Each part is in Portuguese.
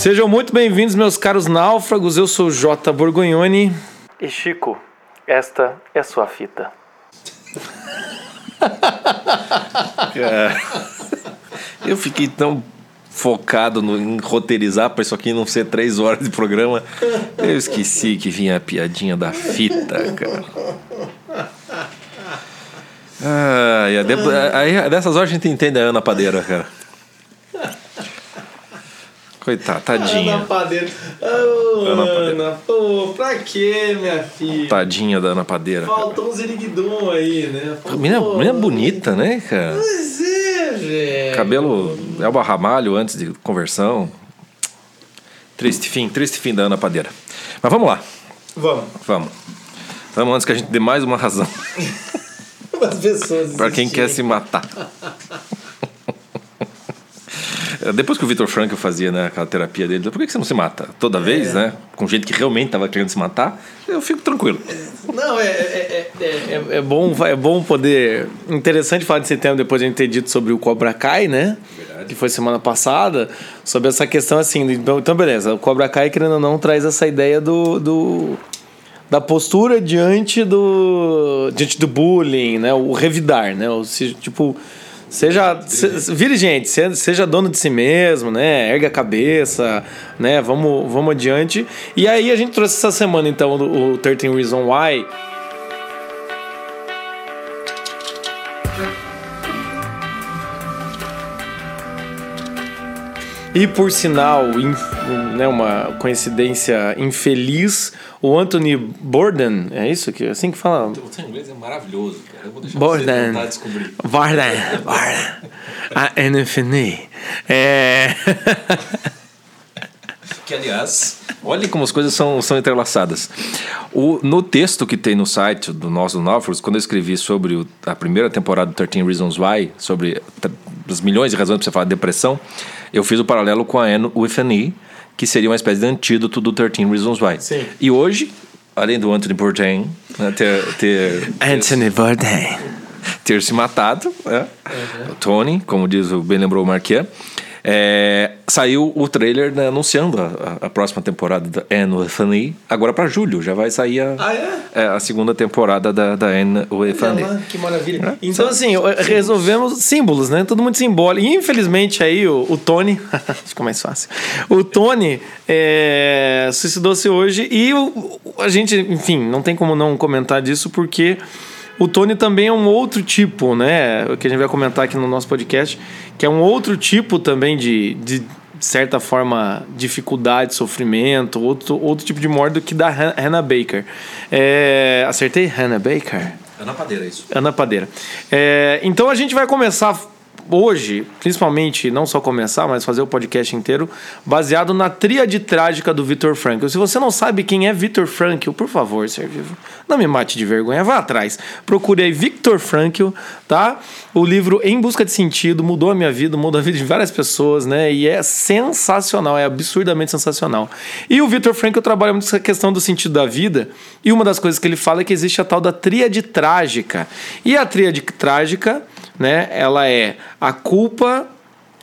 Sejam muito bem-vindos, meus caros náufragos. Eu sou J. Borgonhoni. E Chico, esta é sua fita. Eu fiquei tão focado no, em roteirizar para isso aqui não ser três horas de programa. Eu esqueci que vinha a piadinha da fita, cara. Ah, e a de- aí, dessas horas a gente entende a Ana Padeira, cara. Coitada, tadinha. Padeira. Ô, Ana Padeira. pô, pra quê, minha filha? Tadinha da Ana Padeira. Faltou um ziriguidum aí, né? Faltou- Menina, menina bonita, né, cara? Pois é, velho. Cabelo Elba Ramalho antes de conversão. Triste fim, triste fim da Ana Padeira. Mas vamos lá, Vamos. vamos. Vamos antes que a gente dê mais uma razão As pessoas. para quem quer se matar. Depois que o Vitor Frankl fazia né, aquela terapia dele, por que você não se mata? Toda vez, né? Com gente que realmente estava querendo se matar, eu fico tranquilo. Não, é, é, é, é, é bom, é bom poder. Interessante falar desse tema depois de a gente ter dito sobre o Cobra Kai, né? Que foi semana passada, sobre essa questão assim. Então, então, beleza, o Cobra Kai, querendo ou não, traz essa ideia do. do da postura diante do diante do bullying, né? O revidar, né? O, tipo, seja se, vire gente, se- seja dono de si mesmo, né? Ergue a cabeça, né? Vamos, vamos adiante. E aí a gente trouxe essa semana então o, o 13 Reason Why. E por sinal, in- né, uma coincidência infeliz, o Anthony Bourdain, é isso que assim que fala? O seu inglês é maravilhoso, cara. Eu vou deixar Bourdain. Bourdain, Bourdain. A NFNI. É. Que, aliás, olha como as coisas são, são entrelaçadas. O, no texto que tem no site do nosso Náufragos, quando eu escrevi sobre o- a primeira temporada do 13 Reasons Why, sobre as milhões de razões para você falar de depressão, eu fiz o paralelo com a N with an E, que seria uma espécie de antídoto do 13 Reasons Why. Sim. E hoje, além do Anthony Bourdain né, ter, ter, Anthony Bourdain. ter se matado, né? o Tony, como diz o bem lembrou o Marquet, é, saiu o trailer né, anunciando a, a- próxima temporada da Anne with an E. Agora para julho já vai sair a, Ah, é? é, a segunda temporada da, da Anne with an E. que maravilha. Então, assim, resolvemos símbolos, né? Tudo muito simbólico. E, infelizmente, aí o, o Tony. Fica mais fácil. O Tony é, suicidou-se hoje e o, a gente, enfim, não tem como não comentar disso porque. O Tony também é um outro tipo, né? Que a gente vai comentar aqui no nosso podcast, que é um outro tipo também de, de certa forma, dificuldade, sofrimento, outro, outro tipo de morte do que da Han- Hannah Baker. É, acertei? Hannah Baker? Ana Padeira, isso. Ana Padeira. É, então a gente vai começar hoje, principalmente, não só começar, mas fazer o podcast inteiro, baseado na tríade trágica do Victor Frankl. Se você não sabe quem é Victor Frankl, por favor, ser vivo, não me mate de vergonha, vá atrás. Procure aí Victor Frankl, tá? O livro Em Busca de Sentido mudou a minha vida, mudou a vida de várias pessoas, né? E é sensacional, é absurdamente sensacional. E o Victor Frankl trabalha muito essa questão do sentido da vida, e uma das coisas que ele fala é que existe a tal da tríade trágica. E a tríade trágica, né, ela é a culpa,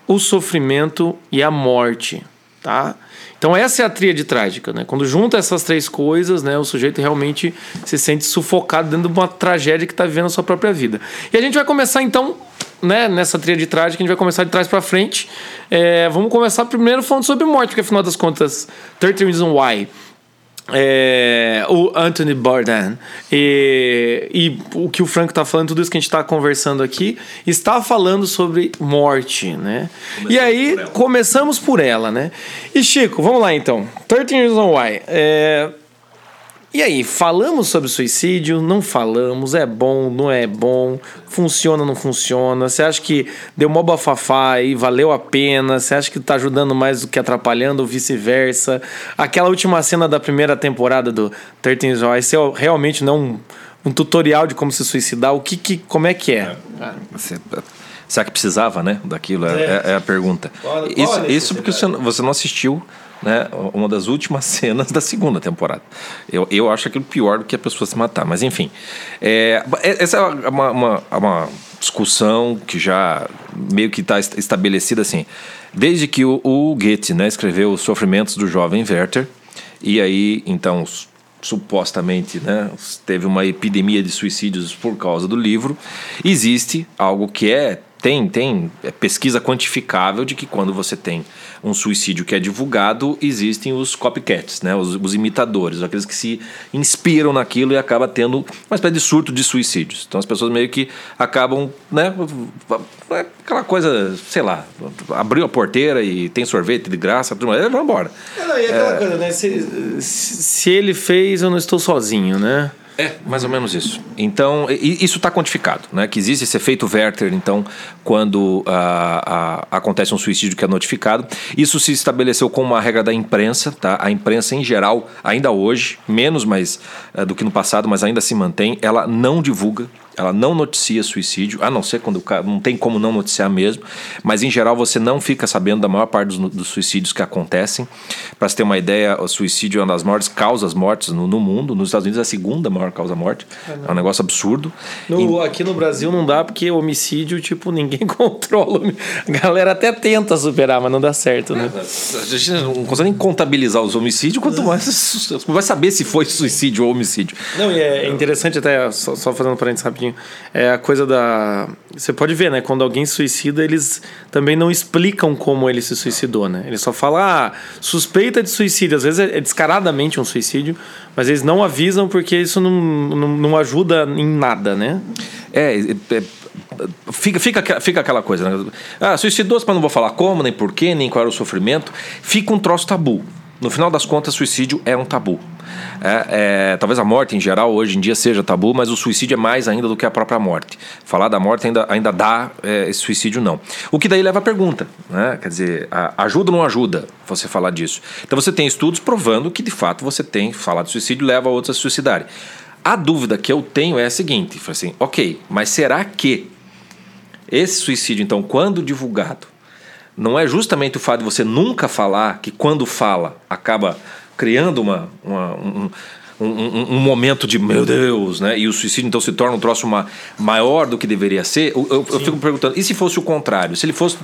o sofrimento e a morte, tá? Então essa é a tríade trágica, né? Quando junta essas três coisas, né, o sujeito realmente se sente sufocado dentro de uma tragédia que está vivendo a sua própria vida. E a gente vai começar então, né, nessa tríade trágica, a gente vai começar de trás para frente. É, vamos começar primeiro falando sobre morte, porque afinal das contas, 13 Reasons Why é, o Anthony Bourdain e, e o que o Franco está falando, tudo isso que a gente está conversando aqui, está falando sobre morte, né? e aí, por começamos por ela, né? E Chico, vamos lá então. 13 Reasons Why. É, e aí, falamos sobre suicídio? Não falamos? É bom? Não é bom? Funciona? Não funciona? Você acha que deu mó bafafá e valeu a pena? Você acha que tá ajudando mais do que atrapalhando ou vice-versa? Aquela última cena da primeira temporada do 13 Reasons Why, é realmente não um, um tutorial de como se suicidar? O que, que como é que é? Você- Será que precisava, né? Daquilo é, É. é- é a pergunta. Isso, isso porque você não assistiu né, uma das últimas cenas da segunda temporada. Eu, eu acho aquilo pior do que a pessoa se matar, mas enfim. É, é essa é uma, uma, uma discussão que já meio que está estabelecida assim. Desde que o, o Goethe né, escreveu Os Sofrimentos do Jovem Werther, e aí, então, supostamente né, teve uma epidemia de suicídios por causa do livro, existe algo que é tem, tem é pesquisa quantificável de que quando você tem um suicídio que é divulgado, existem os copycats, né? os, os imitadores, aqueles que se inspiram naquilo e acaba tendo uma espécie de surto de suicídios. Então as pessoas meio que acabam, né? É aquela coisa, sei lá, abriu a porteira e tem sorvete de graça, tudo mais, vamos embora. É, não, e aquela é... coisa, né? Se, se ele fez, eu não estou sozinho, né? É, mais ou menos isso. Então, isso está quantificado, né? Que existe esse efeito Werther, então, quando uh, uh, acontece um suicídio que é notificado. Isso se estabeleceu como uma regra da imprensa, tá? A imprensa, em geral, ainda hoje, menos mais uh, do que no passado, mas ainda se mantém, ela não divulga ela não noticia suicídio, a não ser quando o cara não tem como não noticiar mesmo, mas em geral você não fica sabendo da maior parte dos, dos suicídios que acontecem. Para você ter uma ideia, o suicídio é uma das maiores causas mortes no, no mundo. Nos Estados Unidos é a segunda maior causa morte. É, é um negócio absurdo. No, e... Aqui no Brasil não dá porque homicídio, tipo, ninguém controla. A galera até tenta superar, mas não dá certo, né? É, a gente não consegue nem contabilizar os homicídios, quanto mais vai saber se foi suicídio ou homicídio. Não, e é interessante até, só, só fazendo um parênteses rapidinho, é a coisa da. Você pode ver, né? Quando alguém suicida, eles também não explicam como ele se suicidou, né? Eles só falam, ah, suspeita de suicídio. Às vezes é descaradamente um suicídio, mas eles não avisam porque isso não, não, não ajuda em nada, né? É, é, é fica, fica, fica aquela coisa, né? Ah, suicidou-se, mas não vou falar como, nem porquê, nem qual era o sofrimento. Fica um troço tabu. No final das contas, suicídio é um tabu. É, é, talvez a morte em geral hoje em dia seja tabu, mas o suicídio é mais ainda do que a própria morte. Falar da morte ainda, ainda dá é, esse suicídio não. O que daí leva a pergunta, né? Quer dizer, ajuda ou não ajuda você falar disso? Então você tem estudos provando que de fato você tem falar de suicídio leva a outros a se suicidarem. A dúvida que eu tenho é a seguinte: assim, ok, mas será que esse suicídio, então, quando divulgado, não é justamente o fato de você nunca falar que quando fala acaba criando uma, uma um, um, um, um, momento de meu Deus, né? E o suicídio então se torna um troço uma, maior do que deveria ser. Eu, eu, eu, fico perguntando, e se fosse o contrário? Se ele fosse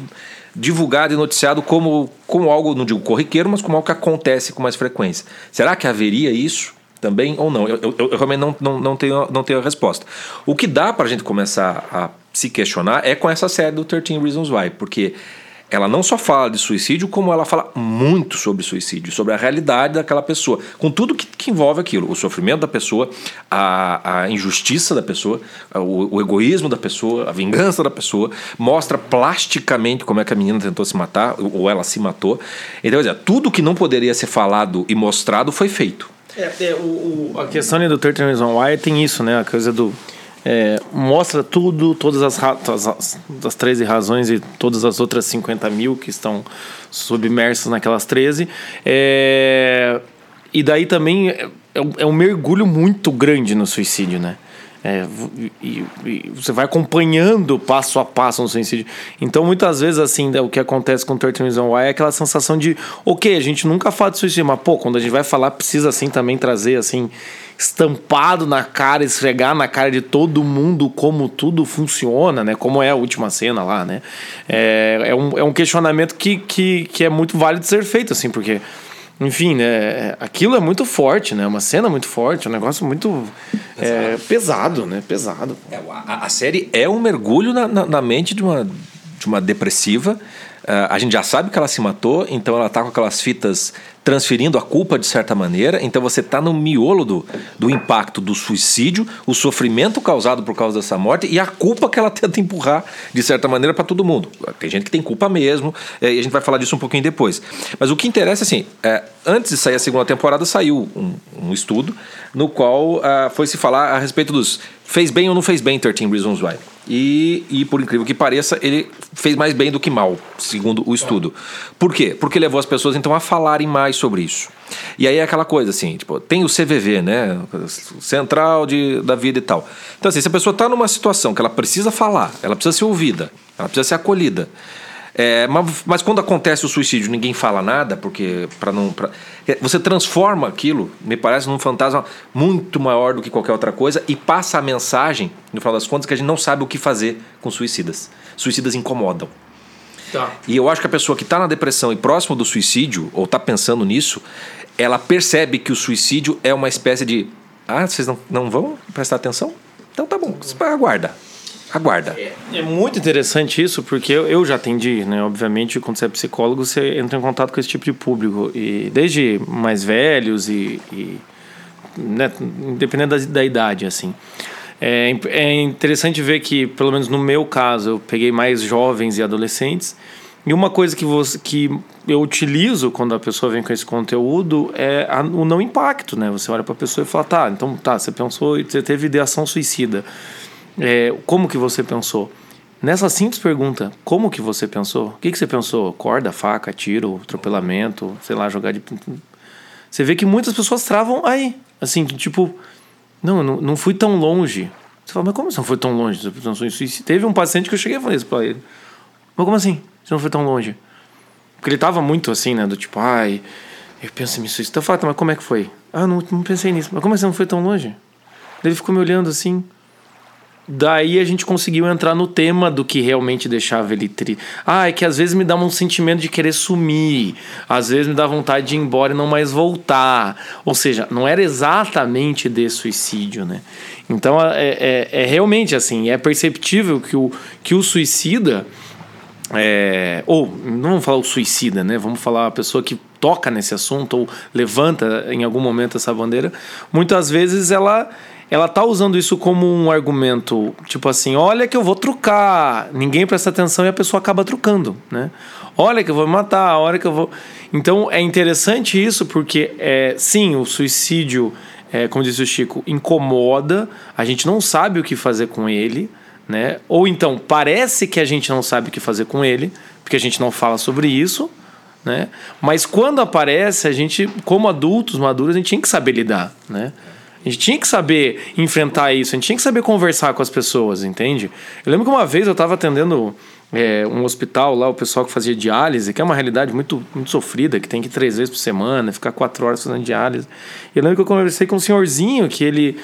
divulgado e noticiado como, como algo, não digo corriqueiro, mas como algo que acontece com mais frequência. Será que haveria isso? Também ou não? Eu, eu, eu realmente não, não, não, tenho, não tenho a resposta. O que dá para a gente começar a se questionar é com essa série do 13 Reasons Why, porque ela não só fala de suicídio, como ela fala muito sobre suicídio, sobre a realidade daquela pessoa, com tudo que, que envolve aquilo: o sofrimento da pessoa, a, a injustiça da pessoa, o, o, egoísmo da pessoa, a vingança da pessoa. Mostra plasticamente como é que a menina tentou se matar, ou ela se matou. Então, dizer, tudo que não poderia ser falado e mostrado foi feito. É, é o, o, a questão do 13 Reasons Why tem isso, né? A coisa do é, mostra tudo, todas as, as, as 13 razões e todas as outras 50 mil que estão submersas naquelas 13. É, e daí também é, é um mergulho muito grande no suicídio, né? É, e, e, você vai acompanhando passo a passo no suicídio. Então, muitas vezes, assim, o que acontece com o 13 Reasons Why é aquela sensação de, ok, a gente nunca fala de suicídio, mas, pô, quando a gente vai falar, precisa, assim, também trazer, assim, estampado na cara, esfregar na cara de todo mundo como tudo funciona, né? Como é a última cena lá, né? É, é, um, é um questionamento que, que, que é muito válido de ser feito, assim, porque enfim, né? Aquilo é muito forte, né? Uma cena muito forte, um negócio muito é, pesado, né? Pesado. É, a, a, série é um mergulho na, na, na, mente de uma, de uma depressiva. Uh, a gente já sabe que ela se matou, então ela tá com aquelas fitas transferindo a culpa de certa maneira. Então você está no miolo do, do impacto do suicídio, o sofrimento causado por causa dessa morte e a culpa que ela tenta empurrar de certa maneira para todo mundo. Tem gente que tem culpa mesmo, é, e a gente vai falar disso um pouquinho depois. Mas o que interessa assim, é, antes de sair a segunda temporada saiu um, um estudo no qual uh, foi se falar a respeito dos fez bem ou não fez bem 13 Reasons Why. E, e, por incrível que pareça, ele fez mais bem do que mal, segundo o estudo. Por quê? Porque levou as pessoas então a falarem mais sobre isso. E aí é aquela coisa assim, tipo, tem o CVV, né? Central de, da vida e tal. Então, assim, se a pessoa está numa situação que ela precisa falar, ela precisa ser ouvida, ela precisa ser acolhida. É, mas, mas quando acontece o suicídio, ninguém fala nada, porque para não. Pra, você transforma aquilo, me parece, num fantasma muito maior do que qualquer outra coisa e passa a mensagem, no final das contas, que a gente não sabe o que fazer com suicidas. Suicidas incomodam. Tá. E eu acho que a pessoa que está na depressão e próximo do suicídio, ou está pensando nisso, ela percebe que o suicídio é uma espécie de. Ah, vocês não, não vão prestar atenção? Então tá bom, você aguarda. Aguarda. É, é muito interessante isso, porque eu, eu já atendi, né? Obviamente, quando você é psicólogo, você entra em contato com esse tipo de público. E desde mais velhos e. e né, independente da, da idade, assim. É, é interessante ver que, pelo menos no meu caso, eu peguei mais jovens e adolescentes. E uma coisa que, você, que eu utilizo quando a pessoa vem com esse conteúdo é a, o não impacto, né? Você olha para a pessoa e fala, tá, então tá, você pensou e você teve ideação suicida. É, como que você pensou? Nessa simples pergunta, como que você pensou? O que, que você pensou? Corda, faca, tiro, atropelamento, sei lá, jogar de. Você vê que muitas pessoas travam aí. Assim, tipo, não, não, não fui tão longe. Você fala, mas como você não foi tão longe? Você em suicídio? Teve um paciente que eu cheguei a falar isso pra ele. Mas como assim? Você não foi tão longe? Porque ele tava muito assim, né? Do tipo, ai, eu penso em me suicidar. Eu falei, tá, mas como é que foi? Ah, não, não pensei nisso. Mas como você não foi tão longe? Ele ficou me olhando assim. Daí a gente conseguiu entrar no tema do que realmente deixava ele triste. Ah, é que às vezes me dá um sentimento de querer sumir, às vezes me dá vontade de ir embora e não mais voltar. Ou seja, não era exatamente de suicídio, né? Então é, é, é realmente assim, é perceptível que o, que o suicida. É, ou não vamos falar o suicida, né? Vamos falar a pessoa que toca nesse assunto ou levanta em algum momento essa bandeira. Muitas vezes ela ela tá usando isso como um argumento, tipo assim, olha que eu vou trucar, ninguém presta atenção e a pessoa acaba trucando, né? Olha que eu vou matar, olha que eu vou. Então é interessante isso porque é, sim, o suicídio, é, como disse o Chico, incomoda, a gente não sabe o que fazer com ele, né? Ou então parece que a gente não sabe o que fazer com ele, porque a gente não fala sobre isso. Né? Mas quando aparece, a gente, como adultos maduros, a gente tinha que saber lidar, né? A gente tinha que saber enfrentar isso, a gente tinha que saber conversar com as pessoas, entende? Eu lembro que uma vez eu estava atendendo é, um hospital lá, o pessoal que fazia diálise, que é uma realidade muito, muito sofrida, que tem que ir três vezes por semana, ficar quatro horas fazendo diálise. Eu lembro que eu conversei com um senhorzinho que ele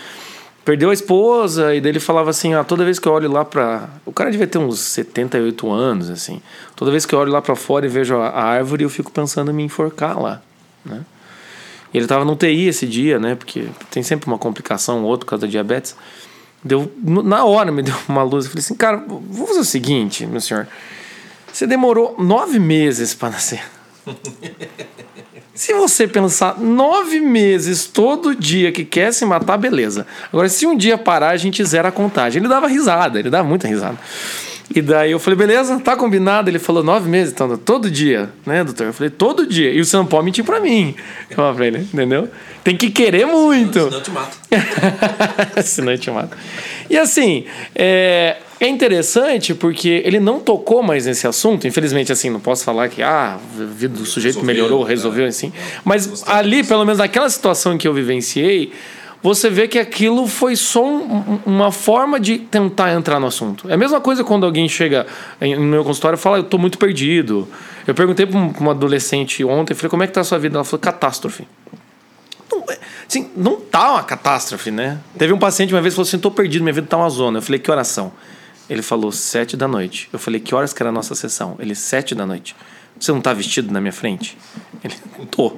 perdeu a esposa e daí ele falava assim, ah, toda vez que eu olho lá para, o cara devia ter uns 78 anos assim. Toda vez que eu olho lá para fora e vejo a árvore, eu fico pensando em me enforcar lá, né? Ele estava no TI esse dia, né? Porque tem sempre uma complicação ou outra por causa da diabetes. Deu, na hora me deu uma luz. Eu falei assim, cara, vou fazer o seguinte, meu senhor. Você demorou nove meses para nascer. se você pensar nove meses todo dia que quer se matar, beleza. Agora, se um dia parar, a gente zera a contagem. Ele dava risada, ele dava muita risada. E daí eu falei, beleza, tá combinado. Ele falou, nove meses, então, todo dia, né, doutor? Eu falei, todo dia. E você não pode mentir pra mim. Eu falei, entendeu? Tem que querer muito. Senão eu te mato. Senão eu te mato. E assim, é, é interessante porque ele não tocou mais nesse assunto. Infelizmente, assim, não posso falar que ah, a vida do sujeito resolveu, melhorou, resolveu, né? assim. Mas ali, pelo menos naquela situação que eu vivenciei, você vê que aquilo foi só um, uma forma de tentar entrar no assunto. É a mesma coisa quando alguém chega no meu consultório e fala, eu estou muito perdido. Eu perguntei para uma adolescente ontem, falei, como é que está a sua vida? Ela falou, catástrofe. Não, é, assim, não tá uma catástrofe, né? Teve um paciente uma vez que falou assim, estou perdido, minha vida está uma zona. Eu falei, que oração? Ele falou, sete da noite. Eu falei, que horas que era a nossa sessão? Ele, sete da noite. Você não está vestido na minha frente? Ele, tô.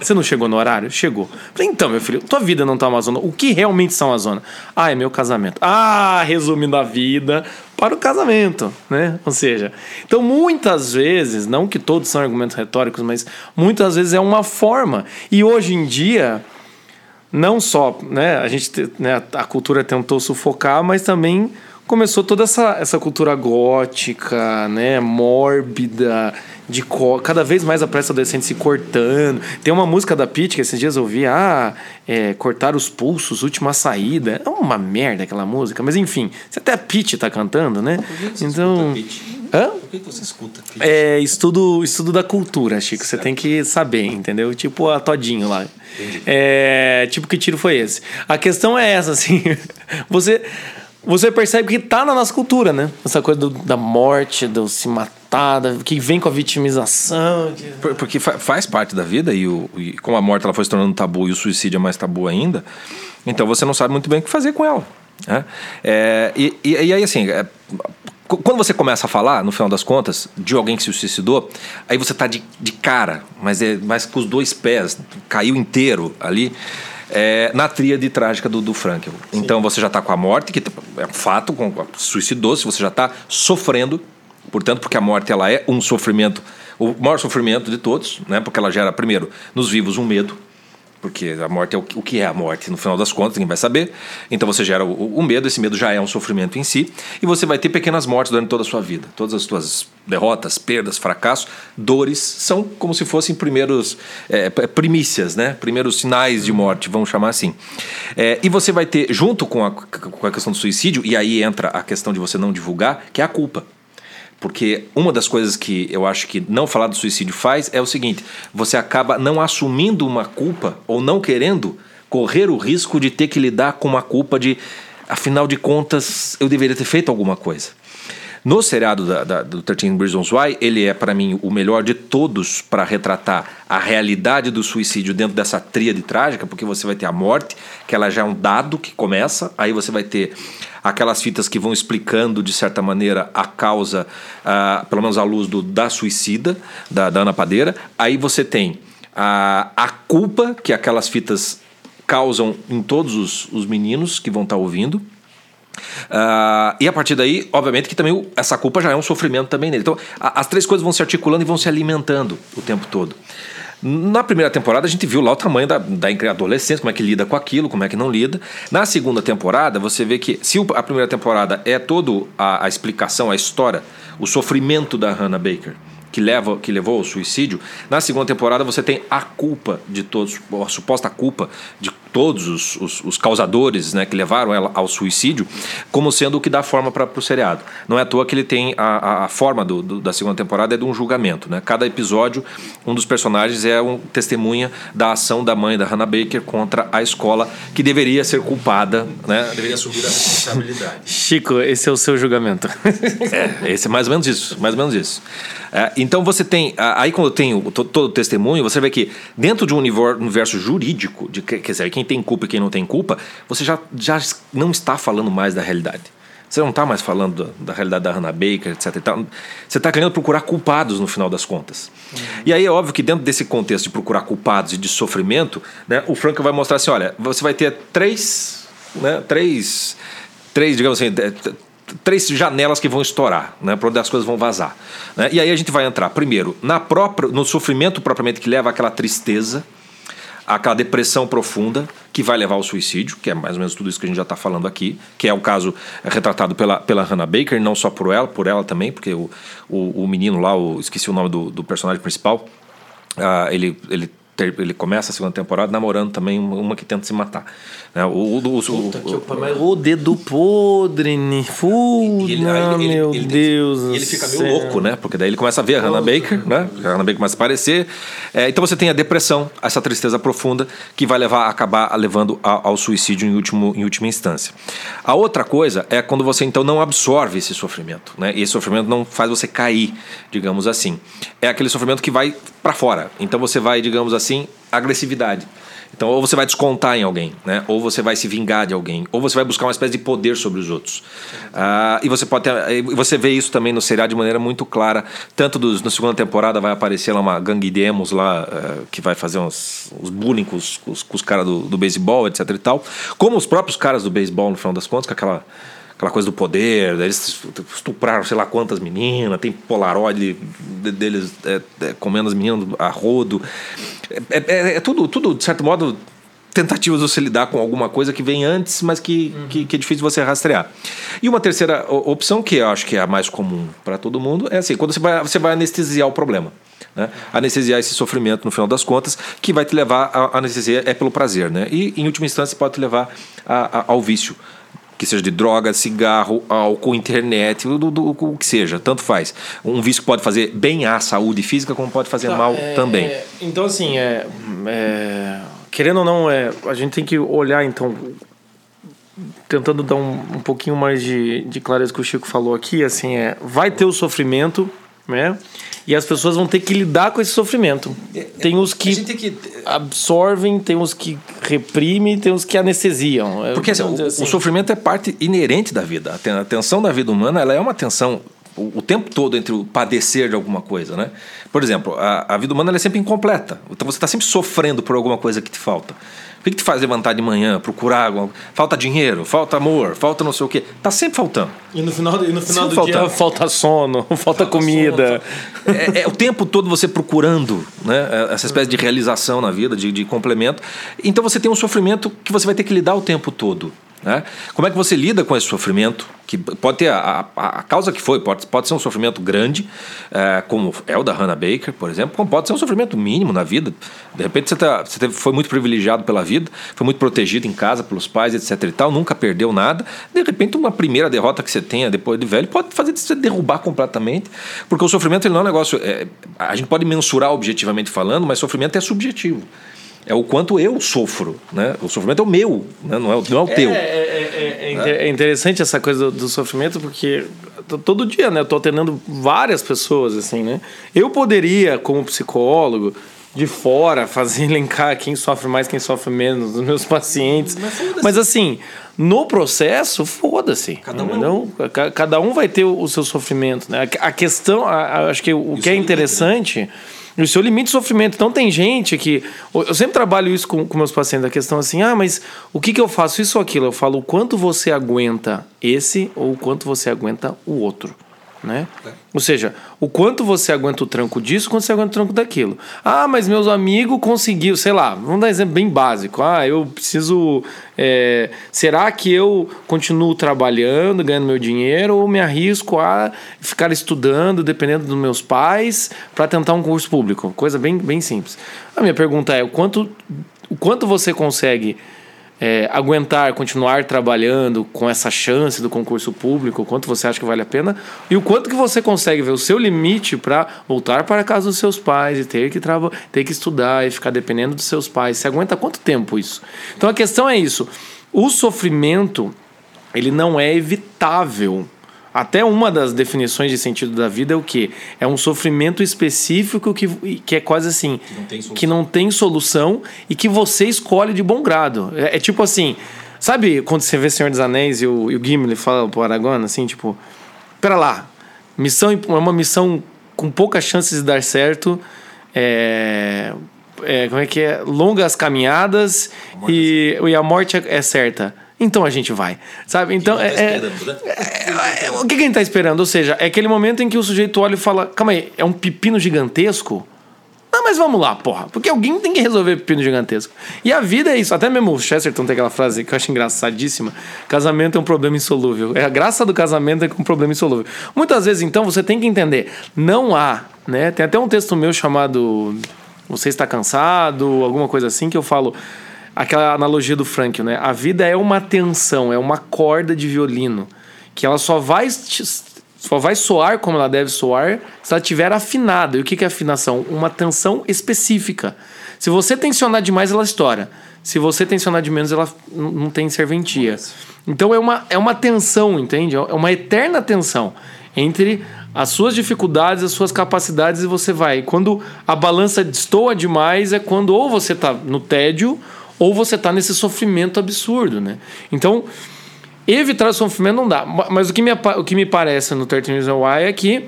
Você não chegou no horário? Chegou. Falei, então, meu filho, tua vida não tá Amazônia. O que realmente são Amazônia? Ah, é meu casamento. Ah, resumindo a vida para o casamento, né? Ou seja, então muitas vezes, não que todos são argumentos retóricos, mas muitas vezes é uma forma. E hoje em dia, não só, né, a gente, né, a cultura tentou sufocar, mas também começou toda essa, essa cultura gótica, né, mórbida, de cada vez mais aparece adolescente se cortando. Tem uma música da Pitty que esses dias eu ouvi, ah, é, cortar os pulsos, última saída. É uma merda aquela música, mas enfim, se até a Pitty tá cantando, né? então, Hã? Por que você escuta Pitty? É estudo, estudo da cultura, Chico. Certo. Você tem que saber, entendeu? Tipo a Todinho lá. É, tipo, que tiro foi esse? A questão é essa, assim. Você você percebe que tá na nossa cultura, né? Essa coisa do, da morte, do se matar, da, que vem com a vitimização. de- Por- Porque fa- faz parte da vida e, o, e como a morte ela foi se tornando tabu e o suicídio é mais tabu ainda, então você não sabe muito bem o que fazer com ela. né? É, e, e, e aí, assim, é, qu- quando você começa a falar, no final das contas, de alguém que se suicidou, aí você tá de, de cara, mas, é, mas com os dois pés, caiu inteiro ali. É, na tríade trágica do, do Frankel. Então você já está com a morte, que é um fato, com, suicidou-se, você já está sofrendo Portanto, porque a morte ela é um sofrimento, o maior sofrimento de todos, né? Porque ela gera primeiro nos vivos um medo, porque a morte é o que, o que é a morte no final das contas, ninguém vai saber. Então você gera o, o medo, esse medo já é um sofrimento em si, e você vai ter pequenas mortes durante toda a sua vida. Todas as suas derrotas, perdas, fracassos, dores são como se fossem primeiros é, primícias, né? Primeiros sinais de morte, vamos chamar assim. É, e você vai ter junto com a, com a questão do suicídio, e aí entra a questão de você não divulgar, que é a culpa. Porque uma das coisas que eu acho que não falar do suicídio faz é o seguinte: você acaba não assumindo uma culpa ou não querendo correr o risco de ter que lidar com uma culpa de, afinal de contas, eu deveria ter feito alguma coisa. No seriado da, da, do 13 Reasons Why, ele é, para mim, o melhor de todos para retratar a realidade do suicídio dentro dessa tríade trágica, porque você vai ter a morte, que ela já é um dado que começa, aí você vai ter aquelas fitas que vão explicando, de certa maneira, a causa, ah, pelo menos à luz do, da suicida, da, da Ana Padeira, aí você tem a, a culpa que aquelas fitas causam em todos os, os meninos que vão estar ouvindo, ah, e a partir daí, obviamente, que também o- essa culpa já é um sofrimento também nele. Então, a- as três coisas vão se articulando e vão se alimentando o tempo todo. Na primeira temporada, a gente viu lá o tamanho da, da adolescência, como é que lida com aquilo, como é que não lida. Na segunda temporada, você vê que se a primeira temporada é toda a, a explicação, a história, o sofrimento da Hannah Baker, que, leva, que levou ao suicídio, na segunda temporada você tem a culpa de todos, a suposta culpa de todos os, os, os causadores né, que levaram ela ao suicídio, como sendo o que dá forma para o seriado. Não é à toa que ele tem a, a, a forma do, do- da segunda temporada é de um julgamento. Né? Cada episódio, um dos personagens é um testemunha da ação da mãe da Hannah Baker contra a escola que deveria ser culpada, né? deveria assumir a responsabilidade. Chico, esse é o seu julgamento. É, esse é mais ou menos isso, mais ou menos isso. É, então você tem, aí quando tem o, todo o testemunho, você vê que dentro de um univer- universo jurídico, de, que- quer dizer, quem tem culpa e quem não tem culpa, você já, já não está falando mais da realidade. Você não está mais falando da, da realidade da Hannah Baker, etc. e tal. Você está querendo procurar culpados no final das contas. E aí é óbvio que dentro desse contexto de procurar culpados e de sofrimento, né, o Frank vai mostrar assim, olha, você vai ter três, né, três, três, digamos assim, t- três janelas que vão estourar, né, para onde as coisas vão vazar. né? E aí a gente vai entrar primeiro na própria, no sofrimento propriamente que leva àquela tristeza, aquela depressão profunda que vai levar ao suicídio, que é mais ou menos tudo isso que a gente já está falando aqui, que é o caso retratado pela, pela Hannah Baker, não só por ela, por ela também, porque o, o, o menino lá, o, esqueci o nome do, do personagem principal, ah, ele, ele, ter- ele começa a segunda temporada namorando também uma, que tenta se matar. Né? O, o, o, o- o dedo podre? Fu, ele- meu ele- Deus ele fica meio céu. louco, né? Porque daí ele começa a ver a Hannah Baker, né? A Hannah Baker começa a aparecer. É, então você tem a depressão, essa tristeza profunda que vai levar acabar levando a- ao suicídio em, último, em última instância. A outra coisa é quando você então não absorve esse sofrimento, né? E esse sofrimento não faz você cair, digamos assim. É aquele sofrimento que vai para fora. Então você vai, digamos assim, agressividade. Então, ou você vai descontar em alguém, né? ou você vai se vingar de alguém, ou você vai buscar uma espécie de poder sobre os outros. Ah, e você pode ter, você vê isso também no seriado de maneira muito clara. Tanto dos, na segunda temporada vai aparecer lá uma gangue de emos lá, eh, que vai fazer uns, uns bullying com os, com os, com os caras do, do beisebol, etc e tal. Como os próprios caras do beisebol, no final das contas, com aquela aquela coisa do poder, eles estupraram sei lá quantas meninas, tem polaroid de- deles é, é, comendo as meninas a rodo. É, é- é tudo, tudo, de certo modo, tentativas de você lidar com alguma coisa que vem antes, mas que, que, que é difícil você rastrear. E uma terceira opção, que eu acho que é a mais comum para todo mundo, é assim, quando você vai, você vai anestesiar o problema. Né? Anestesiar esse sofrimento no final das contas, que vai te levar a a anestesia é pelo prazer, né? E em última instância pode te levar a- a- ao vício que seja de droga, cigarro, álcool, internet, o, do- do- o que seja, tanto faz. Um vício que pode fazer bem à saúde física, como pode fazer Tá, mal é, também. é, então, assim, é, é, querendo ou não, é, a gente tem que olhar, então, tentando dar um, um pouquinho mais de, de clareza que o Chico falou aqui, assim, é, vai ter o sofrimento, né? E as pessoas vão ter que lidar com esse sofrimento. Tem os que, que... absorvem, tem os que reprimem, tem os que anestesiam. Porque assim, o, assim. o, sofrimento é parte inerente da vida. A tensão da vida humana ela é uma tensão o, o tempo todo entre o padecer de alguma coisa, né? Por exemplo, a, a vida humana é sempre incompleta. Então você está sempre sofrendo por alguma coisa que te falta. O que, que te faz levantar de manhã, procurar alguma... Falta dinheiro, falta amor, falta não sei o quê. Tá sempre faltando. E no final, e no final do faltando. dia falta sono, falta, falta comida. Sono, é, é, o tempo todo você procurando né, essa espécie de realização na vida, de, de complemento. Então você tem um sofrimento que você vai ter que lidar o tempo todo. Né? Como é que você lida com esse sofrimento? Que pode ter a, a, a causa que foi, pode, pode ser um sofrimento grande, é, como é o da Hannah Baker, por exemplo, como pode ser um sofrimento mínimo na vida. De repente você, tá, você teve, foi muito privilegiado pela vida, foi muito protegido em casa pelos pais, etc. e tal, nunca perdeu nada. De repente, uma primeira derrota que você tenha depois de velho pode fazer você derrubar completamente, porque o sofrimento ele não é um negócio. É, a gente pode mensurar objetivamente falando, mas sofrimento é subjetivo é o quanto eu sofro, né? O sofrimento é o meu, né? não, é, não é o teu. É, é, é, é interessante essa coisa do, sofrimento porque todo dia, né? Eu tô atendendo várias pessoas, assim, né? Eu poderia, como psicólogo, de fora, fazer elencar quem sofre mais, quem sofre menos dos meus pacientes. Mas, Mas assim, no processo, foda-se. Cada, um... Cada um vai ter o, o seu sofrimento, né? A questão, a, a, acho que o Isso que é interessante... E o seu limite de sofrimento. Então tem gente que. Eu sempre trabalho isso com, com meus pacientes, a questão assim, ah, mas o que, que eu faço isso ou aquilo? Eu falo o quanto você aguenta esse ou o quanto você aguenta o outro né? É. Ou seja, o quanto você aguenta o tranco disso, quanto você aguenta o tranco daquilo. Ah, mas meus amigos conseguiu, sei lá, vamos dar um exemplo bem básico. Ah, eu preciso. É, será que eu continuo trabalhando, ganhando meu dinheiro, ou me arrisco a ficar estudando, dependendo dos meus pais, para tentar um curso público? Coisa bem, bem simples. A minha pergunta é: o quanto, o quanto você consegue é, aguentar, continuar trabalhando com essa chance do concurso público, o quanto você acha que vale a pena e o quanto que você consegue ver o seu limite para voltar para a casa dos seus pais e ter que, ter que estudar e ficar dependendo dos seus pais. Você aguenta quanto tempo isso? Então a questão é isso. O sofrimento, ele não é evitável. Até uma das definições de sentido da vida é o que? É um sofrimento específico que, que é quase assim, que não, que não tem solução e que você escolhe de bom grado. É, é, tipo assim, sabe quando você vê Senhor dos Anéis e o, e o Gimli fala pro Aragorn assim, tipo, pera lá, missão é uma missão com poucas chances de dar certo, é, é como é que é? Longas caminhadas a e, e a morte é, é certa então a gente vai. Sabe? Então, é, tá é, né? é, é, o que, que a gente tá esperando? Ou seja, é aquele momento em que o sujeito olha e fala: calma aí, é um pepino gigantesco? Não, mas vamos lá, porra. Porque alguém tem que resolver pepino gigantesco. E a vida é isso. Até mesmo o Chesterton tem aquela frase que eu acho engraçadíssima: casamento é um problema insolúvel. É a graça do casamento é com um problema insolúvel. Muitas vezes, então, você tem que entender: não há, né? Tem até um texto meu chamado Você está cansado, alguma coisa assim, que eu falo aquela analogia do Frank, né? A vida é uma tensão, é uma corda de violino que ela só vai só vai soar como ela deve soar se ela tiver afinada. E o que é afinação? Uma tensão específica. Se você tensionar demais, ela estoura. Se você tensionar de menos, ela não tem serventia. Então é uma, é uma tensão, entende? É uma eterna tensão entre as suas dificuldades, as suas capacidades e você vai. Quando a balança destoa demais, é quando ou você está no tédio ou você está nesse sofrimento absurdo, né? Então, evitar o sofrimento não dá. Mas o que me, o que me parece no 13 Reasons Why é que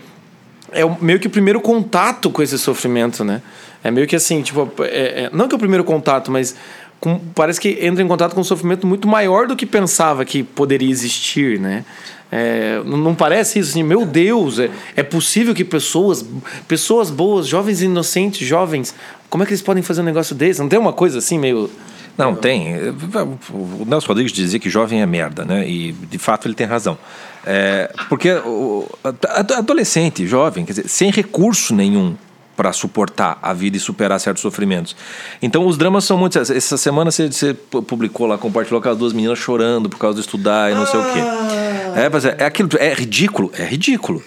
é meio que o primeiro contato com esse sofrimento, né? É meio que assim, tipo, é, é, não que é o primeiro contato, mas com, parece que entra em contato com um sofrimento muito maior do que pensava que poderia existir, né? É, não parece isso assim, meu Deus, é, é possível que pessoas, pessoas boas, jovens inocentes, jovens, como é que eles podem fazer um negócio desse? Não tem uma coisa assim meio não, tem. O Nelson Rodrigues dizia que jovem é merda, né? E de fato ele tem razão. É, porque o adolescente, jovem, quer dizer, sem recurso nenhum para suportar a vida e superar certos sofrimentos. Então os dramas são muitos. Essa semana você, você publicou lá, compartilhou aquelas duas meninas chorando por causa de estudar e não sei o quê. Ah. É, é, aquilo, é ridículo, é ridículo.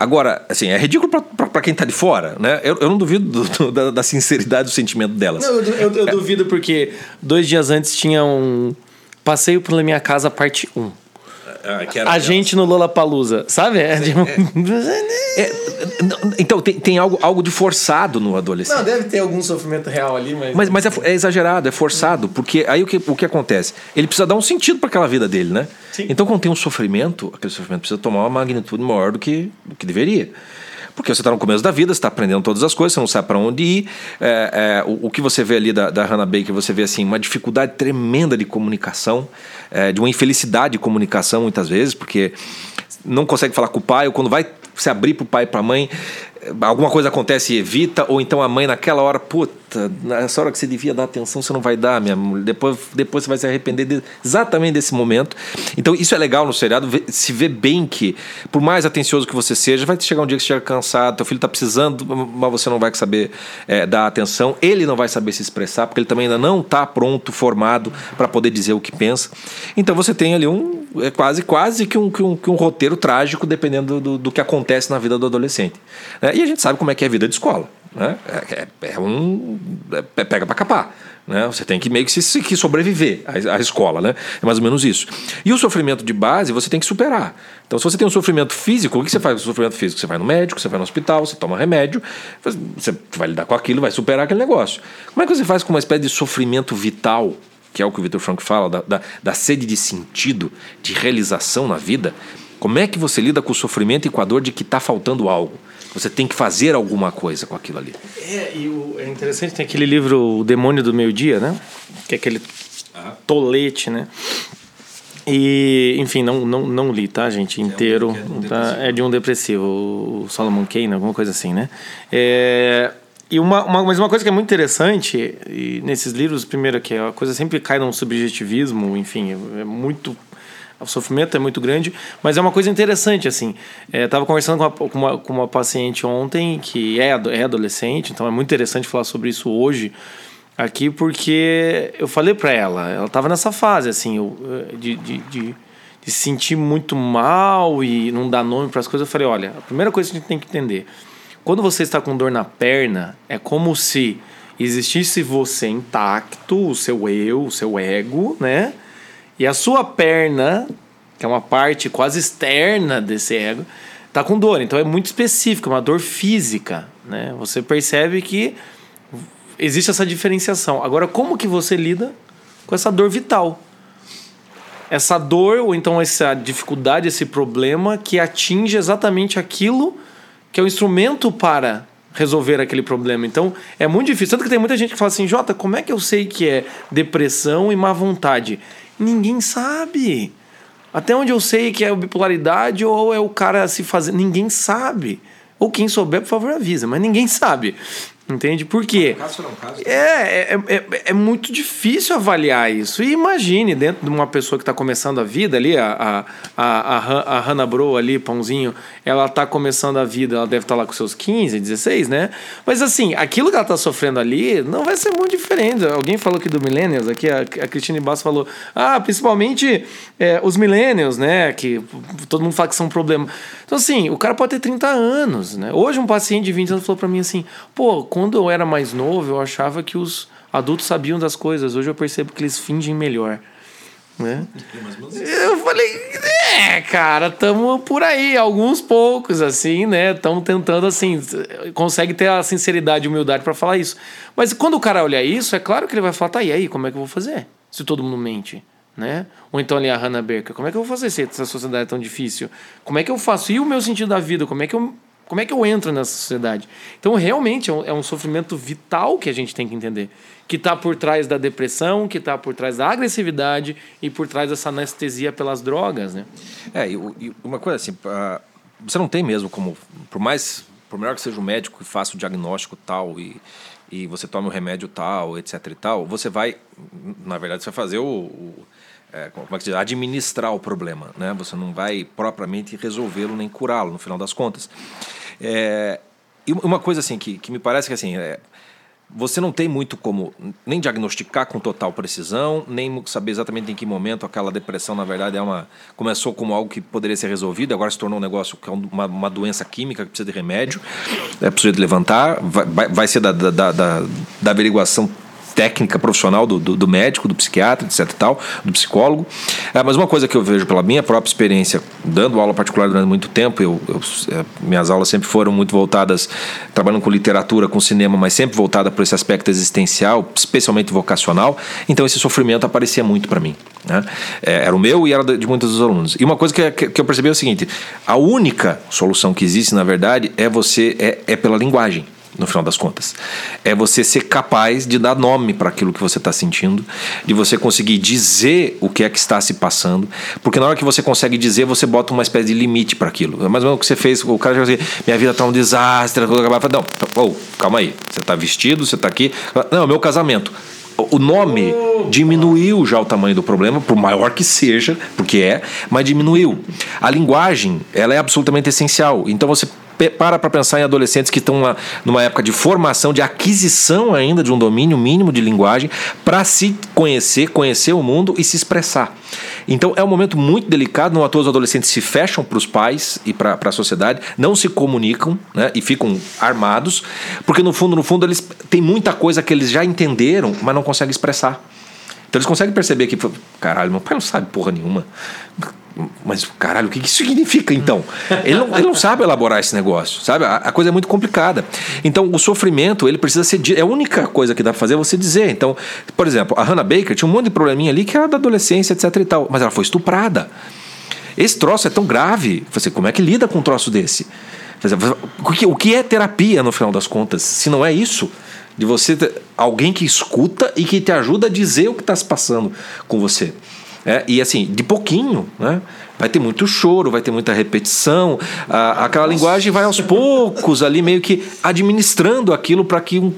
Agora, assim, é ridículo para quem tá de fora, né? Eu, eu não duvido do, do, da, da, sinceridade do sentimento delas. Não, eu, eu, eu é. duvido porque dois dias antes tinha um Passeio pela minha casa, parte 1. Ah, que A gente no Lollapalooza, sabe? É, tipo- É, não, então, tem, tem algo, algo de forçado no adolescente. Não, deve ter algum sofrimento real ali, mas. Mas, mas é, é exagerado, é forçado, porque aí o que, o que acontece? Ele precisa dar um sentido para aquela vida dele, né? Sim. Então, quando tem um sofrimento, aquele sofrimento precisa tomar uma magnitude maior do que, do que deveria. Porque você está no começo da vida, você está aprendendo todas as coisas, você não sabe para onde ir. É, é, o, o que você vê ali da, da Hannah Baker, você vê assim, uma dificuldade tremenda de comunicação, é, de uma infelicidade de comunicação muitas vezes, porque não consegue falar com o pai, ou quando vai se abrir para o pai e para a mãe, alguma coisa acontece e evita, ou então a mãe naquela hora, puta, nessa hora que você devia dar atenção, você não vai dar, minha mulher. Depois, depois você vai se arrepender de- exatamente desse momento. Então, isso é legal no seriado, se vê bem que, por mais atencioso que você seja, vai chegar um dia que você estiver cansado, teu filho está precisando, mas você não vai saber é, dar atenção, ele não vai saber se expressar, porque ele também ainda não está pronto, formado para poder dizer o que pensa. Então, você tem ali um, é quase, quase que um, que um, que um roteiro trágico, dependendo do, do que acontece na vida do adolescente. né? E a gente sabe como é que é a vida de escola. Né? É, é- é um. é pega para capar. Né? Você tem que meio que, se, que sobreviver à, à escola, né? É mais ou menos isso. E o sofrimento de base você tem que superar. Então, se você tem um sofrimento físico, o que você faz com o sofrimento físico? Você vai no médico, você vai no hospital, você toma remédio, você vai lidar com aquilo, vai superar aquele negócio. Como é que você faz com uma espécie de sofrimento vital que é o que o Victor Frank fala, da, da, da sede de sentido, de realização na vida, como é que você lida com o sofrimento e com a dor de que está faltando algo? Você tem que fazer alguma coisa com aquilo ali. É, e o, é interessante, tem aquele livro O Demônio do Meio-Dia, né? Que é aquele tolete, né? E, enfim, não, não, não li, tá, gente? Inteiro. é de um tá? depressivo. É de um depressivo, o Solomon Kane, alguma coisa assim, né? É, e uma, uma, mas uma coisa que é muito interessante nesses livros, primeiro, que a coisa sempre cai num subjetivismo, enfim, é, é muito o sofrimento é muito grande, mas é uma coisa interessante, assim. É, tava conversando com uma, com uma, com uma paciente ontem que é, é adolescente, então é muito interessante falar sobre isso hoje aqui, porque eu falei para ela, ela tava nessa fase, assim, eh, de, de, de, de se sentir muito mal e não dar nome para as coisas. Eu falei, olha, a primeira coisa que a gente tem que entender, quando você está com dor na perna, é como se existisse você intacto, o seu eu, o seu ego, né? E a sua perna, que é uma parte quase externa desse ego, tá com dor. Então é muito específico, é uma dor física, né? Você percebe que existe essa diferenciação. Agora, como que você lida com essa dor vital? Essa dor ou então essa dificuldade, esse problema que atinge exatamente aquilo que é o instrumento para resolver aquele problema. Então, é muito difícil. Tanto que tem muita gente que fala assim, Jota, como é que eu sei que é depressão e má vontade? Ninguém sabe. Até onde eu sei que é bipolaridade ou é o cara se fazer. Ninguém sabe. Ou quem souber, por favor, avisa, mas ninguém sabe. Entende? Por quê? É, é, é, é muito difícil avaliar isso. E imagine, dentro de uma pessoa que está começando a vida ali, a, a, a, a, Han- a Hannah Bro ali, pãozinho, ela está começando a vida, ela deve estar lá com seus 15, 16, né? Mas assim, aquilo que ela está sofrendo ali não vai ser muito diferente. Alguém falou aqui do Millennials, aqui a, a Cristine Bass falou, ah, principalmente é, os Millennials, né? Que todo mundo fala que são um problema. Então assim, o cara pode ter 30 anos, né? Hoje um paciente de 20 anos falou para mim assim, pô, quando eu era mais novo, eu achava que os adultos sabiam das coisas. Hoje eu percebo que eles fingem melhor. Né? Eu falei, é, cara, tamo por aí, alguns poucos, assim, né? Estão tentando, assim, consegue ter a sinceridade e humildade para falar isso. Mas quando o cara olhar isso, é claro que ele vai falar, tá, e aí, como é que eu vou fazer? Se todo mundo mente, né? Ou então ali a Hannah Baker, como é que eu vou fazer se essa sociedade é tão difícil? Como é que eu faço? E o meu sentido da vida? Como é que eu como é que eu entro nessa sociedade? Então, realmente, é um, é um sofrimento vital que a gente tem que entender. Que está por trás da depressão, que está por trás da agressividade e por trás dessa anestesia pelas drogas, né? É, e, e uma coisa assim, ah, você não tem mesmo como, por mais, por melhor que seja o médico que faça o diagnóstico tal e, e você tome o remédio tal, etc e tal, você vai, na verdade, você vai fazer o, o- é, como é que se diz? administrar o problema, né? Você não vai propriamente resolvê-lo nem curá-lo, no final das contas. É, e uma coisa assim que, que me parece que assim, é, você não tem muito como nem diagnosticar com total precisão, nem saber exatamente em que momento aquela depressão, na verdade, é uma começou como algo que poderia ser resolvido, agora se tornou um negócio que é uma, uma doença química que precisa de remédio, é preciso de levantar, vai, vai, vai ser da, da, da, da averiguação técnica profissional do, do, do, médico, do psiquiatra, etc tal, do psicólogo. É, mas uma coisa que eu vejo pela minha própria experiência, dando aula particular durante muito tempo, eu, eu, é, minhas aulas sempre foram muito voltadas, trabalhando com literatura, com cinema, mas sempre voltada para esse aspecto existencial, especialmente vocacional. Então esse sofrimento aparecia muito para mim. Né? É, era o meu e era de muitos dos alunos. E uma coisa que, que, que eu percebi é o seguinte: a única solução que existe, na verdade, é você é, é pela linguagem no final das contas. É você ser capaz de dar nome para aquilo que você está sentindo, de você conseguir dizer o que é que está se passando, porque na hora que você consegue dizer, você bota uma espécie de limite para aquilo. É mais ou menos o que você fez, o cara já assim, minha vida está um desastre, não, oh, calma aí, você está vestido, você está aqui, não, é meu casamento. O nome diminuiu já o tamanho do problema, por maior que seja, porque é, mas diminuiu. A linguagem, ela é absolutamente essencial. Então você para para pensar em adolescentes que estão numa época de formação, de aquisição ainda de um domínio mínimo de linguagem para se conhecer, conhecer o mundo e se expressar. Então é um momento muito delicado, não à toa os adolescentes se fecham para os pais e para a sociedade, não se comunicam né, e ficam armados, porque no fundo, no fundo, eles têm muita coisa que eles já entenderam, mas não conseguem expressar. Então eles conseguem perceber que, caralho, meu pai não sabe porra nenhuma. Mas, caralho, o que isso significa então? Ele não, ele não sabe elaborar esse negócio, sabe? A, a, coisa é muito complicada. Então, o sofrimento, ele precisa ser. É a única coisa que dá pra fazer é você dizer. Então, por exemplo, a Hannah Baker tinha um monte de probleminha ali que era da adolescência, etc e tal. Mas ela foi estuprada. Esse troço é tão grave. Você, como é que lida com um troço desse? O que é terapia, no final das contas? Se não é isso, de você alguém que escuta e que te ajuda a dizer o que está se passando com você. É, e assim, de pouquinho, né? Vai ter muito choro, vai ter muita repetição. A, aquela Nossa. linguagem vai aos poucos ali, meio que administrando aquilo para que um,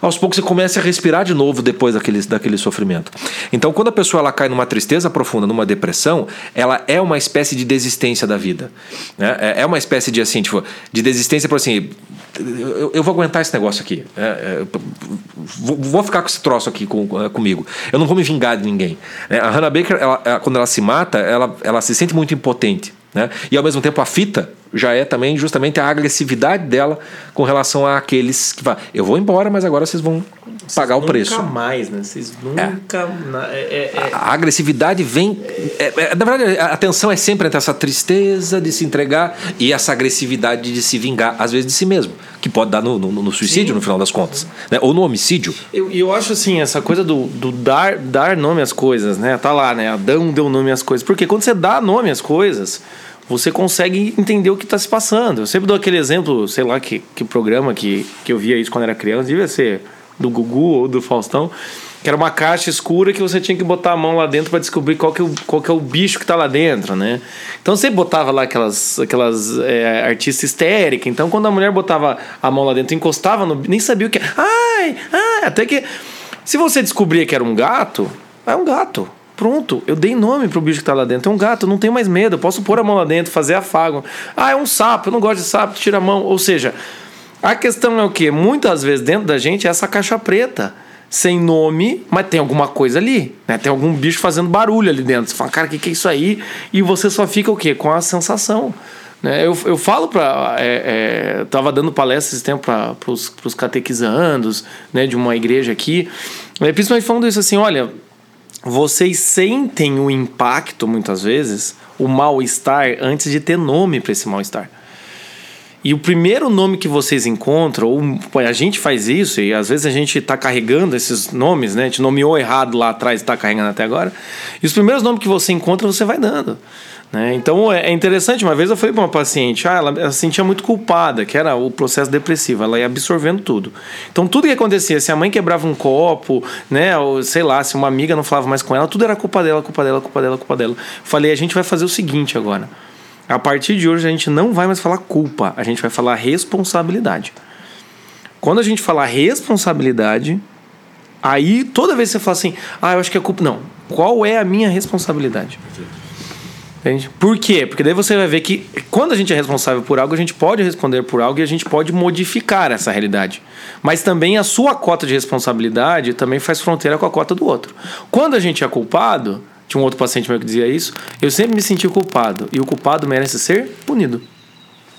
aos poucos você comece a respirar de novo depois daquele, daquele sofrimento. Então, quando a pessoa ela cai numa tristeza profunda, numa depressão, ela é uma espécie de desistência da vida. Né? É, é uma espécie de assim, tipo, de desistência por assim, eu, eu, vou aguentar esse negócio aqui. É, é, vou, vou, ficar com esse troço aqui com, é, comigo. Eu não vou me vingar de ninguém. É, a Hannah Baker, ela, quando ela se mata, ela, ela se sente muito impotente. Né? E ao mesmo tempo a fita já é também justamente a agressividade dela com relação àqueles que falam, eu vou embora, mas agora vocês vão vocês pagar o preço. Nunca mais, né? Vocês nunca. É. É, é, a, a, agressividade vem. É, é, na verdade, a tensão é sempre entre essa tristeza de se entregar e essa agressividade de se vingar, às vezes de si mesmo, que pode dar no, no, no suicídio, Sim. no final das contas, né? ou no homicídio. E eu, eu acho assim, essa coisa do, do dar, dar nome às coisas, né? Tá lá, né? Adão deu nome às coisas. Porque quando você dá nome às coisas você consegue entender o que está se passando. Eu sempre dou aquele exemplo, sei lá que, que programa que, que eu via isso quando era criança, devia ser do Gugu ou do Faustão, que era uma caixa escura que você tinha que botar a mão lá dentro para descobrir qual que, é o, qual que é o bicho que está lá dentro, né? Então você botava lá aquelas, aquelas é, artistas histéricas. Então quando a mulher botava a mão lá dentro, encostava no. nem sabia o que. Ai, ai, até que. Se você descobria que era um gato, é um gato. Pronto, eu dei nome pro bicho que tá lá dentro. É um gato, eu não tenho mais medo. Eu posso pôr a mão lá dentro, fazer afago. Ah, é um sapo, eu não gosto de sapo, tira a mão. Ou seja, a questão é o que? Muitas vezes dentro da gente é essa caixa preta, sem nome, mas tem alguma coisa ali. Né? Tem algum bicho fazendo barulho ali dentro. Você fala, cara, o que, que é isso aí? E você só fica o quê? Com a sensação. Né? Eu, eu falo para. É, é, tava dando palestra esse tempo para os catequizandos né, de uma igreja aqui, é, principalmente falando isso assim: olha vocês sentem o impacto, muitas vezes, o mal-estar, antes de ter nome para esse mal-estar. E o primeiro nome que vocês encontram, ou a gente faz isso, e às vezes a gente está carregando esses nomes, né? A gente nomeou errado lá atrás e está carregando até agora. E os primeiros nomes que você encontra, você vai dando. Né? Então é, é interessante, uma vez eu falei para uma paciente, ah, ela, ela se sentia muito culpada, que era o processo depressivo, ela ia absorvendo tudo. Então tudo que acontecia, se a mãe quebrava um copo, né, ou sei lá, se uma amiga não falava mais com ela, tudo era culpa dela, culpa dela, culpa dela, culpa dela. Falei, a gente vai fazer o seguinte agora. A partir de hoje a gente não vai mais falar culpa, a gente vai falar responsabilidade. Quando a gente falar responsabilidade, aí toda vez que você fala assim, ah, eu acho que é culpa. Não. Qual é a minha responsabilidade? Perfeito. Entende? Por quê? Porque daí você vai ver que quando a gente é responsável por algo, a gente pode responder por algo e a gente pode modificar essa realidade. Mas também a sua cota de responsabilidade também faz fronteira com a cota do outro. Quando a gente é culpado, tinha um outro paciente meu que dizia isso, eu sempre me senti culpado. E o culpado merece ser punido.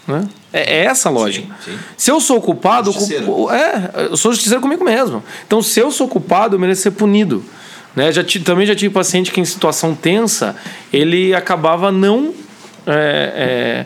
Né? É, é essa a lógica. Sim, sim. Se eu sou culpado, eu Justiceiro. culpo- é, eu sou justiceiro comigo mesmo. Então, se eu sou culpado, eu mereço ser punido. Né? Já também já tive paciente que em situação tensa, ele acabava não. é, é,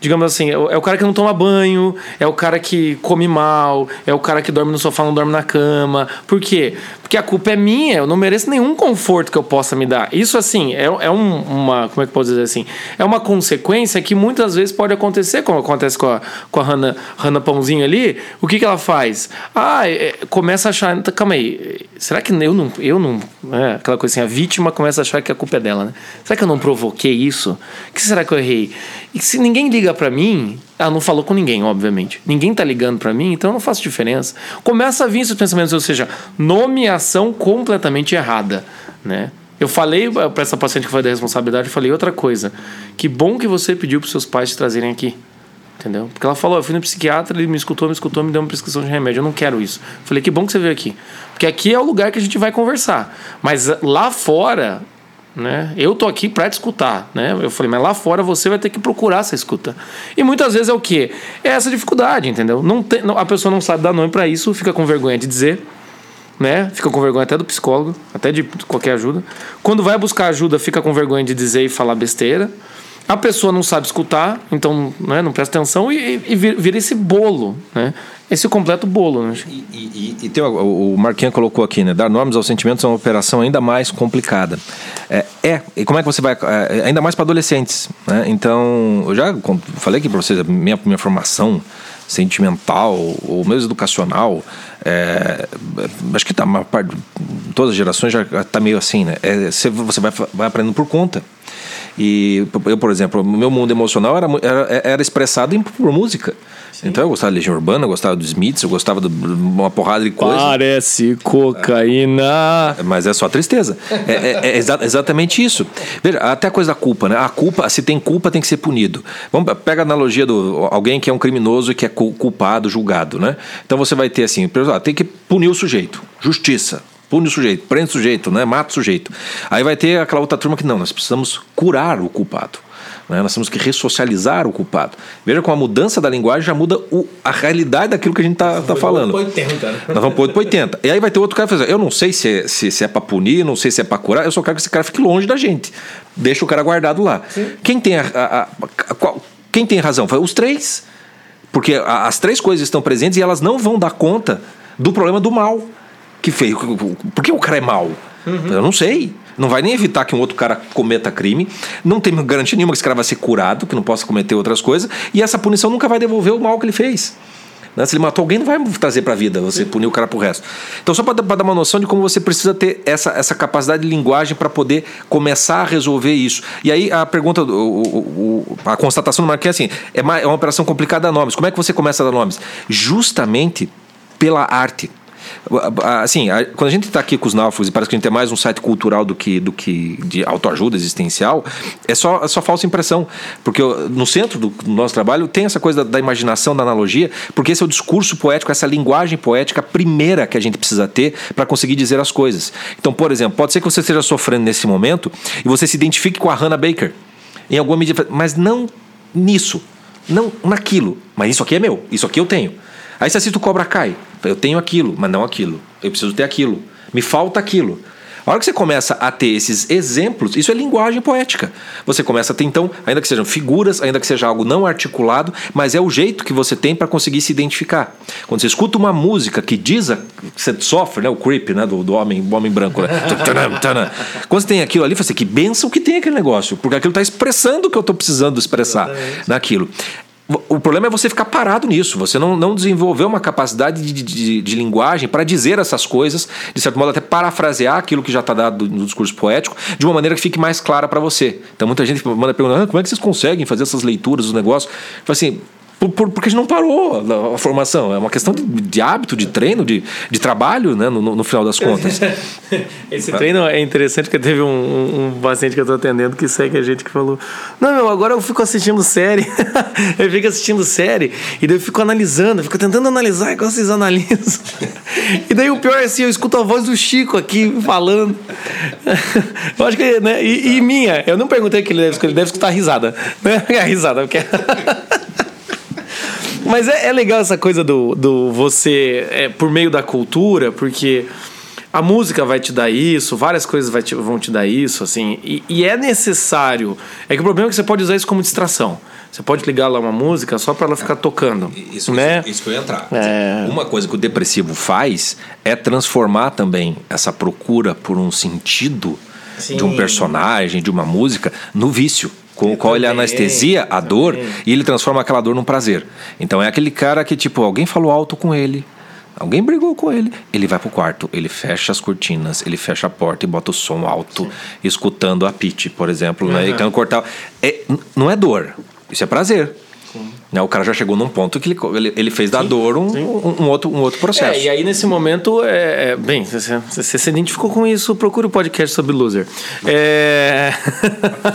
digamos assim, é é o cara que não toma banho, é o cara que come mal, é o cara que dorme no sofá, não dorme na cama. Por quê? Porque a culpa é minha, eu não mereço nenhum conforto que eu possa me dar. Isso, assim, é, é um- uma. Como é que eu posso dizer assim? É uma consequência que muitas vezes pode acontecer, como acontece com a, com a Hannah, Hannah Pãozinho ali. O que, que ela faz? Ah, é, começa a achar. Calma aí, será que eu não. Eu não é, aquela coisa assim, a vítima começa a achar que a culpa é dela, né? Será que eu não provoquei isso? O que será que eu errei? E se ninguém liga pra mim, ela não falou com ninguém, obviamente. Ninguém tá ligando pra mim, então não faço diferença. Começa a vir esses pensamentos, ou seja, nomeação completamente errada, né? Eu falei para essa paciente que foi da responsabilidade, eu falei outra coisa. Que bom que você pediu para seus pais te trazerem aqui. Entendeu? Porque ela falou, eu fui no psiquiatra, ele me escutou, me escutou, me deu uma prescrição de remédio. Eu não quero isso. Eu falei, que bom que você veio aqui. Porque aqui é o lugar que a gente vai conversar. Mas eh, lá fora, né? Eu tô aqui para te escutar, né? Eu falei, mas lá fora você vai ter que procurar essa escuta. E muitas vezes é o quê? É essa dificuldade, entendeu? Não tem, a pessoa não sabe dar nome para isso, fica com vergonha de dizer, né? Fica com vergonha até do psicólogo, até de qualquer ajuda. Quando vai buscar ajuda, fica com vergonha de dizer e falar besteira. A pessoa não sabe escutar, então né, não presta atenção e, e vira esse bolo, né? Esse completo bolo, né? E, e- e tem o, Marquinhos colocou aqui, né? Dar nomes aos sentimentos é uma operação ainda mais complicada. É, é. e como é que você vai. é, ainda mais para adolescentes, né? Então, eu já falei aqui para vocês, minha, minha formação sentimental ou mesmo educacional, é, acho que tá, uma parte, todas as gerações já tá meio assim, né? É, você, vai, vai aprendendo por conta. E eu, por exemplo, o meu mundo emocional era, era, era expressado em, por música. Então eu gostava de Legião Urbana, eu gostava dos Smiths, eu gostava de uma porrada de coisa. Parece cocaína. Mas é só tristeza. É, é- é exa- exatamente isso. Veja, até a coisa da culpa, né? A culpa, se tem culpa, tem que ser punido. Vamos, pega a analogia do alguém que é um criminoso e que é cu- culpado, julgado, né? Então você vai ter assim, ah, tem que punir o sujeito. Justiça. Pune o sujeito, prende o sujeito, né? mata o sujeito. Aí vai ter aquela outra turma que não, nós precisamos curar o culpado. né? Nós temos que ressocializar o culpado. Veja como a mudança da linguagem já muda o- a realidade daquilo que a gente está tá falando. Nós vamos pôr 80. E aí vai ter outro cara dizer, eu não sei se é, se, se é pra punir, não sei se é pra curar, eu só quero que esse cara fique longe da gente. Deixa o cara guardado lá. Quem tem a, a- a- qual- quem tem razão? Foi os três. Porque as três coisas estão presentes e elas não vão dar conta do problema do mal que fez. Por que o cara é mal? Eu não sei. Não vai nem evitar que um outro cara cometa crime. Não tem garantia nenhuma que esse cara vai ser curado, que não possa cometer outras coisas. E essa punição nunca vai devolver o mal que ele fez. Né? Se ele matou alguém, não vai trazer para a vida você punir o cara pro resto. Então, só para dar uma noção de como você precisa ter essa, essa capacidade de linguagem para poder começar a resolver isso. E aí a pergunta, o- o- o- a constatação do Marquinhos é assim: é uma, é uma operação complicada a nomes. Como é que você começa a dar nomes? Justamente pela arte. Assim, quando a gente está aqui com os náufragos e parece que a gente é mais um site cultural do que, do que de autoajuda existencial, é só, é só falsa impressão. Porque eu- no centro do, nosso trabalho tem essa coisa da, da imaginação, da analogia, porque esse é o discurso poético, essa linguagem poética primeira que a gente precisa ter para conseguir dizer as coisas. Então, por exemplo, pode ser que você esteja sofrendo nesse momento e você se identifique com a Hannah Baker. Em alguma medida, mas não nisso, não naquilo. Mas isso aqui é meu, isso aqui eu tenho. Aí você assiste o Cobra Kai. Eu tenho aquilo, mas não aquilo. Eu preciso ter aquilo. Me falta aquilo. A hora que você começa a ter esses exemplos, isso é linguagem poética. Você começa a ter, então, ainda que sejam figuras, ainda que seja algo não articulado, mas é o jeito que você tem para conseguir se identificar. Quando você escuta uma música que diz, a, você sofre, né, o creep né, do, do homem, homem branco. Né? Quando você tem aquilo ali, você que benção que tem aquele negócio, porque aquilo está expressando o que eu estou precisando expressar naquilo. O problema é você ficar parado nisso, você não, não desenvolver uma capacidade de, de, de linguagem para dizer essas coisas, de certo modo até parafrasear aquilo que já está dado no discurso poético, de uma maneira que fique mais clara para você. Então muita gente manda perguntar, ah, como é que vocês conseguem fazer essas leituras dos negócios? Fala assim, por, por, porque a gente não parou a, formação, é uma questão de, de hábito, de treino, de, de trabalho, né, no, no, no final das contas. Esse treino é interessante porque teve um, um, paciente que eu tô atendendo que segue a gente que falou: Não, meu, agora eu fico assistindo série. eu fico assistindo série e daí eu fico analisando, eu fico tentando analisar igual vocês analisam. e daí o pior é assim: eu escuto a voz do Chico aqui falando. eu acho que, né? E, e minha, eu não perguntei que ele deve escutar, ele deve escutar risada. Né? A risada, porque. Mas é, é, legal essa coisa do, do você, é, por meio da cultura, porque a música vai te dar isso, várias coisas vai te, vão te dar isso, assim, e, e, é necessário. É que o problema é que você pode usar isso como distração. Você pode ligar lá uma música só para ela ficar tocando. Isso, né? isso, isso que eu ia entrar. É... Uma coisa que o depressivo faz é transformar também essa procura por um sentido Sim. de um personagem, de uma música, no vício com o qual ele anestesia a dor e ele transforma aquela dor num prazer. Então é aquele cara que, tipo, alguém falou alto com ele, alguém brigou com ele, ele vai pro quarto, ele fecha as cortinas, ele fecha a porta e bota o som alto, Sim. escutando a Pete, por exemplo, uhum. né? E cortar. É, não é dor, isso é prazer. Né? O cara já chegou num ponto que ele, ele fez da sim, dor um, um, um, outro, um outro processo. É, e aí nesse momento, é, é bem, você, você, se identificou com isso, procure o um podcast sobre loser. É...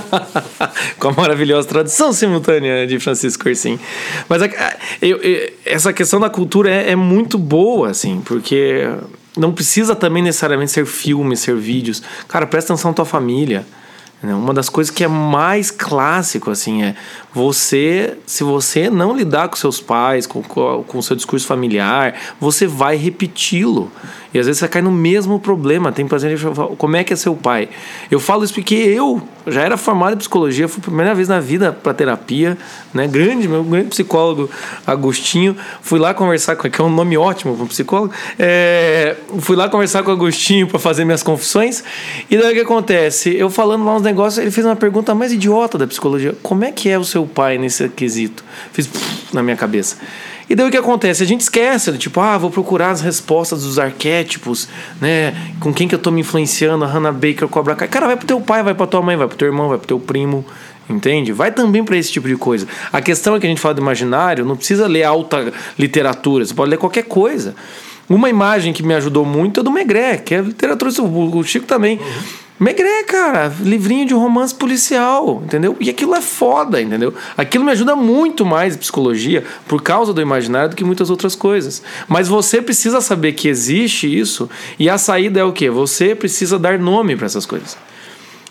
com a maravilhosa tradução simultânea de Francisco Corsim. Mas a, eu, eu, essa questão da cultura é, é muito boa, assim, porque não precisa também necessariamente ser filme, ser vídeos. Cara, presta atenção na tua família. Né? Uma das coisas que é mais clássico, assim, é você, se você não lidar com seus pais, com, com o seu discurso familiar, você vai repeti-lo. E às vezes você cai no mesmo problema. Tem paciente que fala, como é que é seu pai? Eu falo isso porque eu já era formado em psicologia, fui a primeira vez na vida para terapia, né? Grande, meu grande psicólogo Agostinho. Fui lá conversar com que é um nome ótimo para um psicólogo. É, fui lá conversar com o Agostinho para fazer minhas confissões. E daí o que acontece? Eu falando lá uns negócios, ele fez uma pergunta mais idiota da psicologia. Como é que é o seu pai nesse quesito? Fiz na minha cabeça. E daí o que acontece? A gente esquece, tipo, ah, vou procurar as respostas dos arquétipos, né? Com quem que eu tô me influenciando, a Hannah Baker, Cobra Kai. Cara, vai pro teu pai, vai pra tua mãe, vai pro teu irmão, vai pro teu primo, entende? Vai também para esse tipo de coisa. A questão é que a gente fala do imaginário, não precisa ler alta literatura, você pode ler qualquer coisa. Uma imagem que me ajudou muito é do Megré, que é literatura, o Chico também. Uhum Megré, cara, livrinho de romance policial, entendeu? E aquilo é foda, entendeu? Aquilo me ajuda muito mais psicologia por causa do imaginário do que muitas outras coisas. Mas você precisa saber que existe isso e a saída é o quê? Você precisa dar nome para essas coisas.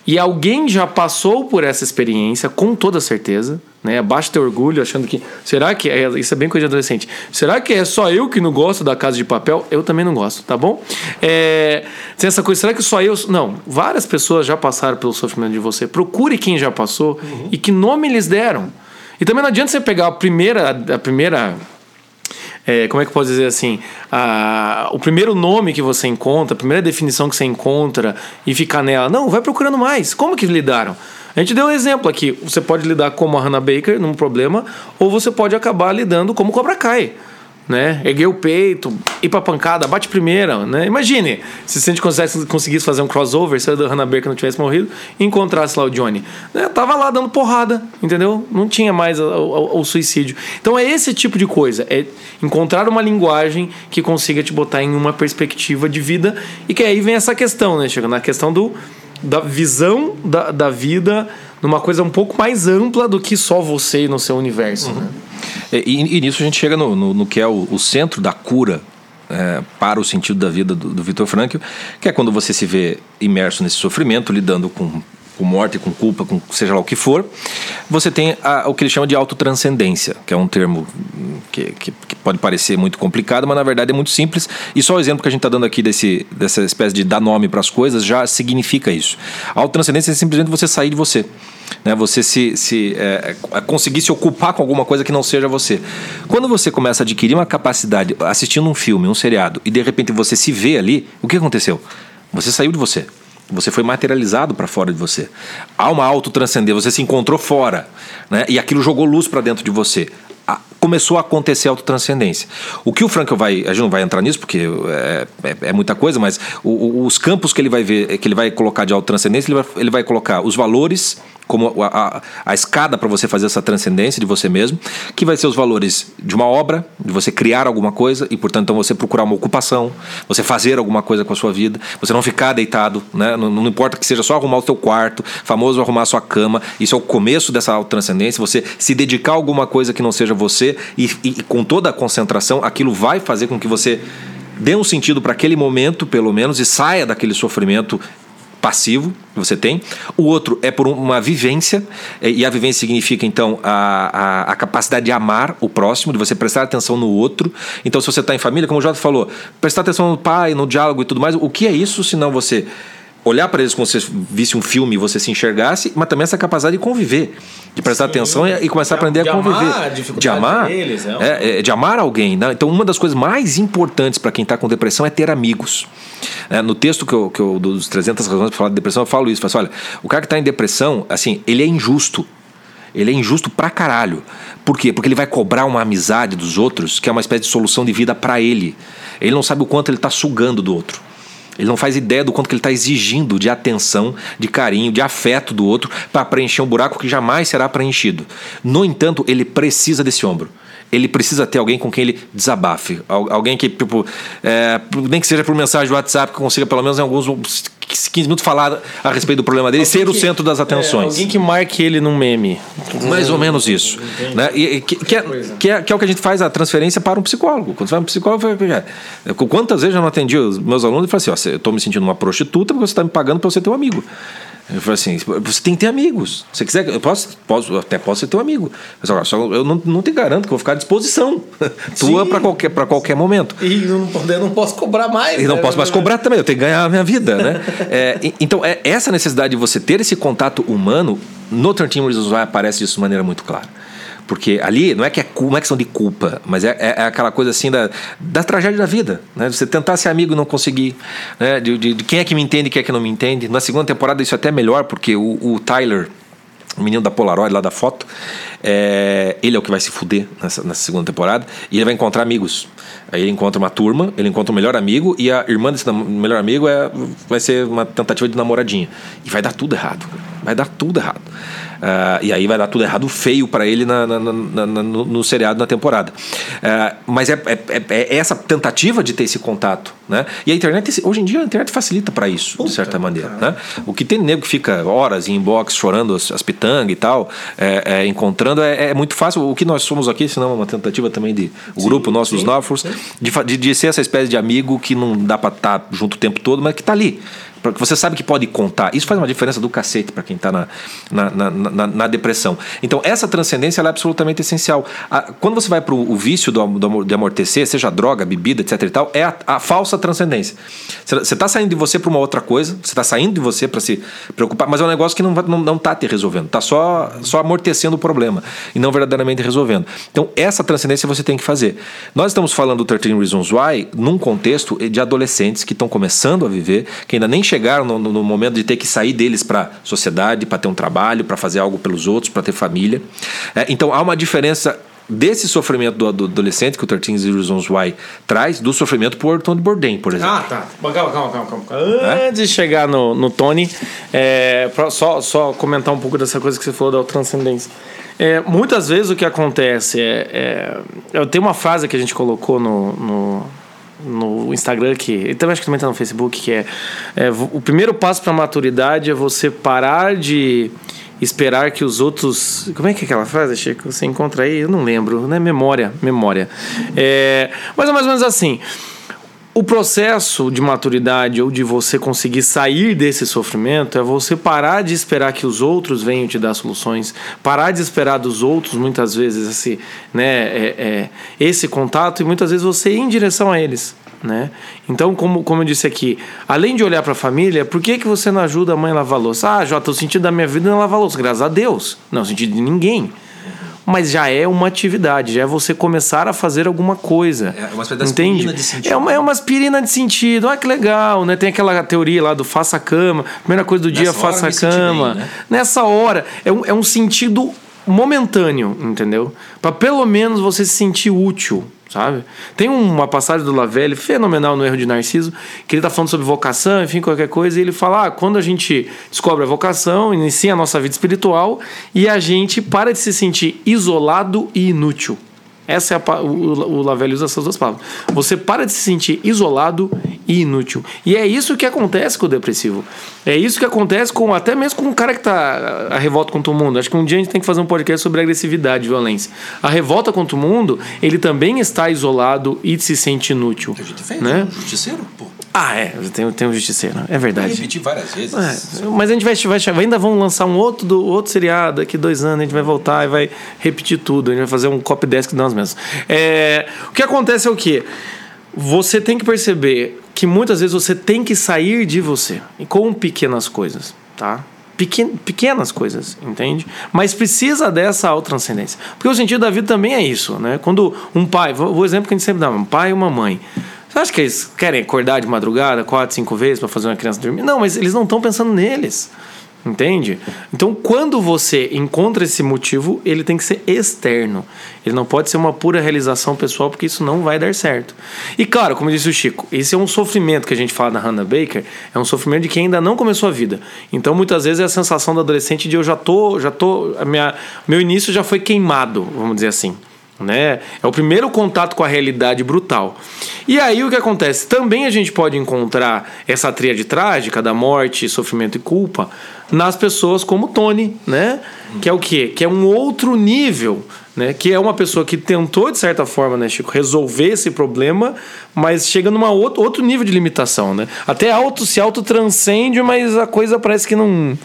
E alguém já passou por essa experiência, com toda certeza, né? Basta ter orgulho, achando que. Será que. É, isso é bem coisa de adolescente. Será que é só eu que não gosto da casa de papel? Eu também não gosto, tá bom? É, tem essa coisa, será que só eu. Não, várias pessoas já passaram pelo sofrimento de você. Procure quem já passou uhum. e que nome eles deram. E também não adianta você pegar a primeira. A primeira é, como é que pode dizer assim, a, o primeiro nome que você encontra, a primeira definição que você encontra e ficar nela. Não, vai procurando mais. Como que lidaram? A gente deu um exemplo aqui. Você pode lidar como a Hannah Baker, num problema, ou você pode acabar lidando como Cobra Kai né? Erguer o peito, ir pra pancada, bate primeira, né? Imagine se a gente conseguisse, fazer um crossover, se a Hannah Baker não tivesse morrido e encontrasse lá o Johnny. Né? Tava lá dando porrada, entendeu? Não tinha mais o, suicídio. Então é esse tipo de coisa, é encontrar uma linguagem que consiga te botar em uma perspectiva de vida e que aí vem essa questão, né? Chega na questão do, da visão da, da vida numa coisa um pouco mais ampla do que só você e no seu universo, uhum. né? E, e, nisso a gente chega no, no, no que é o, o, centro da cura é, para o sentido da vida do, do Vitor Frankl, que é quando você se vê imerso nesse sofrimento, lidando com, com morte, com culpa, com seja lá o que for, você tem a, o que ele chama de autotranscendência, que é um termo que, que, que, pode parecer muito complicado, mas na verdade é muito simples. E só o exemplo que a gente está dando aqui desse, dessa espécie de dar nome para as coisas já significa isso. A autotranscendência é simplesmente você sair de você né? Você se, se é, conseguir se ocupar com alguma coisa que não seja você. Quando você começa a adquirir uma capacidade assistindo um filme, um seriado, e de repente você se vê ali, o que aconteceu? Você saiu de você. Você foi materializado para fora de você. Há uma autotranscendência, você se encontrou fora, né? E aquilo jogou luz para dentro de você começou a acontecer a autotranscendência. O que o Frankel vai. A gente não vai entrar nisso, porque é, é, é muita coisa, mas o, o, os campos que ele vai ver, que ele vai colocar de autotranscendência, ele vai, ele vai colocar os valores como a, a, a escada para você fazer essa transcendência de você mesmo, que vai ser os valores de uma obra, de você criar alguma coisa e, portanto, então você procurar uma ocupação, você fazer alguma coisa com a sua vida, você não ficar deitado, né? não, não importa que seja só arrumar o seu quarto, famoso arrumar a sua cama, isso é o começo dessa transcendência, você se dedicar a alguma coisa que não seja você e, e com toda a concentração, aquilo vai fazer com que você dê um sentido para aquele momento, pelo menos, e saia daquele sofrimento passivo que você tem, o outro é por uma vivência, e a vivência significa então a, a, a capacidade de amar o próximo, de você prestar atenção no outro. Então, se você está em família, como o Jota falou, prestar atenção no pai, no diálogo e tudo mais, o que é isso se não você olhar para eles como se você visse um filme e você se enxergasse, mas também essa capacidade de conviver, de prestar Sim, atenção e, e começar de, a aprender a conviver. Amar, de amar, deles, é, é, é, de amar alguém. Né? Então, uma das coisas mais importantes para quem está com depressão é ter amigos. É, no texto que eu, que eu dos 300 razões para falar de depressão, eu falo isso. Eu falo assim, olha, o cara que está em depressão, assim, ele é injusto. Ele é injusto pra caralho. Por quê? Porque ele vai cobrar uma amizade dos outros, que é uma espécie de solução de vida para ele. Ele não sabe o quanto ele está sugando do outro. Ele não faz ideia do quanto que ele está exigindo de atenção, de carinho, de afeto do outro para preencher um buraco que jamais será preenchido. No entanto, ele precisa desse ombro ele precisa ter alguém com quem ele desabafe. Alguém que, tipo, é, nem que seja por mensagem de WhatsApp, que consiga pelo menos em alguns 15 minutos falar a respeito do problema dele, alguém ser que, o centro das atenções. É, alguém que marque ele num meme. Mais ou menos isso. Né? E, que, que, é, que, é, que é o que a gente faz a transferência para um psicólogo. Quando você vai para um psicólogo, quantas vezes eu não atendi os meus alunos e falei assim: ó, eu estou me sentindo uma prostituta porque você está me pagando para você ter um amigo. Eu falei assim, você tem que ter amigos. Se quiser, eu posso, posso até posso ser teu amigo. Mas agora, só, eu não, não te garanto que eu vou ficar à disposição tua para qualquer, qualquer momento. E não, eu não posso cobrar mais. E não né? posso mais cobrar também, eu tenho que ganhar a minha vida, né? é, então, é, essa necessidade de você ter esse contato humano, no 13 Reasons Why aparece disso de maneira muito clara. Porque ali não é que é, não é questão de culpa, mas é, é, é, aquela coisa assim da, da tragédia da vida. Né? Você tentar ser amigo e não conseguir. Né? De, de, de, quem é que me entende e quem é que não me entende. Na segunda temporada isso é até melhor, porque o, o Tyler, o menino da Polaroid lá da foto, é, ele é o que vai se fuder nessa, nessa, segunda temporada e ele vai encontrar amigos. Aí ele encontra uma turma, ele encontra um melhor amigo e a irmã desse melhor amigo é, vai ser uma tentativa de namoradinha. E vai dar tudo errado. Vai dar tudo errado. Uh, e aí vai dar tudo errado feio para ele na, na, na, no, no, seriado na temporada. Uh, mas é, é, é, é, essa tentativa de ter esse contato. Né? E a internet, hoje em dia, a internet facilita para isso, Puta, de certa maneira. Né? O que tem nego que fica horas em inbox chorando as, as pitangas e tal, é, é, encontrando, é, muito fácil. O que nós somos aqui, senão é uma tentativa também de o sim, grupo nosso dos Norfolks, de, de, de, ser essa espécie de amigo que não dá para estar tá junto o tempo todo, mas que está ali porque você sabe que pode contar. Isso faz uma diferença do cacete para quem está na na, na, na, na, depressão. Então, essa transcendência é absolutamente essencial. A, quando você vai para o vício do, do, de amortecer, seja droga, bebida, etc e tal, é a, a falsa transcendência. Você está saindo de você para uma outra coisa, você está saindo de você para se preocupar, mas é um negócio que não está não, não tá te resolvendo, está só, só amortecendo o problema e não verdadeiramente resolvendo. Então, essa transcendência você tem que fazer. Nós estamos falando do 13 Reasons Why num contexto de adolescentes que estão começando a viver, que ainda nem chegaram no, no, momento de ter que sair deles para a sociedade, para ter um trabalho, para fazer algo pelos outros, para ter família. É, então há uma diferença desse sofrimento do, do, adolescente que o 13 Reasons Why traz, do sofrimento por Tony Bourdain, por exemplo. Ah, tá. Calma, calma, calma. calma. É? Antes de chegar no, no Tony, é, só, só comentar um pouco dessa coisa que você falou da transcendência. É, muitas vezes o que acontece é, é, Eu tenho uma frase que a gente colocou no, no no Instagram que também acho que também tá no Facebook que é, é o primeiro passo para maturidade é você parar de esperar que os outros como é que é aquela frase Chico? Você encontra aí? Eu não lembro né? Memória memória. É mas é mais ou menos assim o processo de maturidade ou de você conseguir sair desse sofrimento é você parar de esperar que os outros venham te dar soluções, parar de esperar dos outros muitas vezes esse, né, é, é, esse contato e muitas vezes você ir em direção a eles. Né? Então, como, como eu disse aqui, além de olhar para a família, por que, que você não ajuda a mãe a lavar louça? Ah, Jota, o sentido da minha vida não é lavar louça, graças a Deus. Não, o sentido de ninguém mas já é uma atividade, já é você começar a fazer alguma coisa. É uma espécie entende? de sentido. É uma, é uma aspirina de sentido. Ah, que legal, né? Tem aquela teoria lá do faça a cama, primeira coisa do Nessa dia, faça a cama. Bem, né? Nessa hora, é um, é um sentido momentâneo, entendeu? Para pelo menos você se sentir útil sabe? Tem uma passagem do Lavelle fenomenal no Erro de Narciso, que ele está falando sobre vocação, enfim, qualquer coisa, e ele fala: ah, quando a gente descobre a vocação, inicia a nossa vida espiritual e a gente para de se sentir isolado e inútil. Essa é a, o, o Lavelle usa essas duas palavras. Você para de se sentir isolado e inútil. E é isso que acontece com o depressivo. É isso que acontece com até mesmo com o cara que tá a revolta contra o mundo. Acho que um dia a gente tem que fazer um podcast sobre agressividade e violência. A revolta contra o mundo, ele também está isolado e se sente inútil. A gente fez, né? um justiceiro, pô. Ah, é, tem, tem um justiceiro, é verdade. Eu repeti várias vezes. É, mas a gente vai, vai, ainda vamos lançar um outro, do, outro seriado daqui dois anos, a gente vai voltar e vai repetir tudo, a gente vai fazer um copy desk de nós mesmos. É, o que acontece é o quê? Você tem que perceber que muitas vezes você tem que sair de você, com pequenas coisas, tá? Pequen, pequenas coisas, entende? Mas precisa dessa autotranscendência. Porque o sentido da vida também é isso, né? Quando um pai, o exemplo que a gente sempre dá, um pai e uma mãe, você acha que eles querem acordar de madrugada quatro, cinco vezes para fazer uma criança dormir? Não, mas eles não estão pensando neles. Entende? Então, quando você encontra esse motivo, ele tem que ser externo. Ele não pode ser uma pura realização pessoal, porque isso não vai dar certo. E claro, como disse o Chico, esse é um sofrimento que a gente fala na Hannah Baker, é um sofrimento de quem ainda não começou a vida. Então, muitas vezes é a sensação do adolescente de eu já tô, já tô, minha, meu início já foi queimado, vamos dizer assim. Né? É o primeiro contato com a realidade brutal. E aí o que acontece? Também a gente pode encontrar essa tríade trágica da morte, sofrimento e culpa nas pessoas como Tony, né? Que é o quê? Que é um outro nível, né? Que é uma pessoa que tentou, de certa forma, né, Chico, resolver esse problema, mas chega numa outro, outro nível de limitação, né? Até auto se autotranscende, mas a coisa parece que não...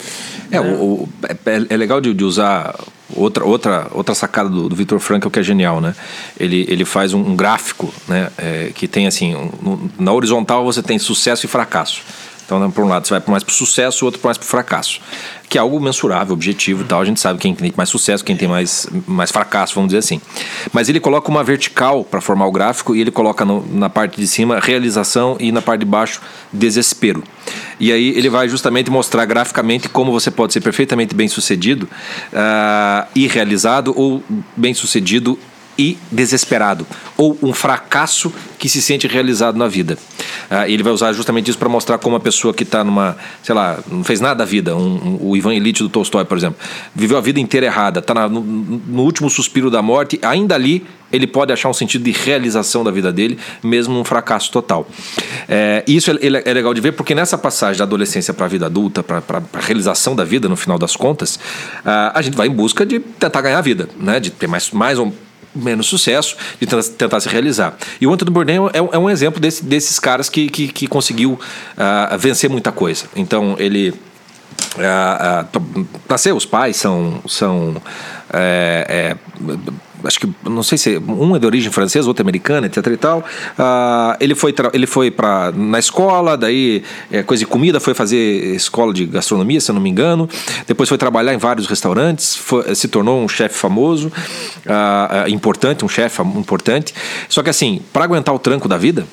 É, né? o, o, é, é legal de, de usar outra, outra, outra sacada do, do Victor Frankl que é genial, né? Ele, ele faz um, um gráfico, né? É, que tem assim, um, na horizontal você tem sucesso e fracasso. Então, né, por um lado, você vai mais para o sucesso, o outro mais para o fracasso. Que é algo mensurável, objetivo e tal. A gente sabe quem tem mais sucesso, quem tem mais, mais fracasso, vamos dizer assim. Mas ele coloca uma vertical para formar o gráfico e ele coloca no, na parte de cima realização e na parte de baixo desespero. E aí ele vai justamente mostrar graficamente como você pode ser perfeitamente bem sucedido uh, e realizado ou bem sucedido e desesperado, ou um fracasso que se sente realizado na vida. Ah, ele vai usar justamente isso para mostrar como a pessoa que está numa, sei lá, não fez nada da vida, um, um, o Ivan Elite do Tolstói, por exemplo, viveu a vida inteira errada, está no, no último suspiro da morte, ainda ali ele pode achar um sentido de realização da vida dele, mesmo um fracasso total. É, isso é, é, legal de ver porque nessa passagem da adolescência para a vida adulta, para a realização da vida, no final das contas, a, ah, a gente vai em busca de tentar ganhar a vida, né? de ter mais, mais um menos sucesso de tentar, se realizar. E o Anthony Bourdain é, é um exemplo desse, desses caras que, que, que conseguiu uh, vencer muita coisa. Então, ele... Uh, uh, nasceu, os pais são... são é, é, acho que não sei se um é de origem francesa, outro é americana, etc e tal. Uh, ele foi ele foi para na escola, daí é, coisa de comida, foi fazer escola de gastronomia, se eu não me engano. Depois foi trabalhar em vários restaurantes, foi, se tornou um chefe famoso, uh, importante, um chefe importante. Só que assim, para aguentar o tranco da vida,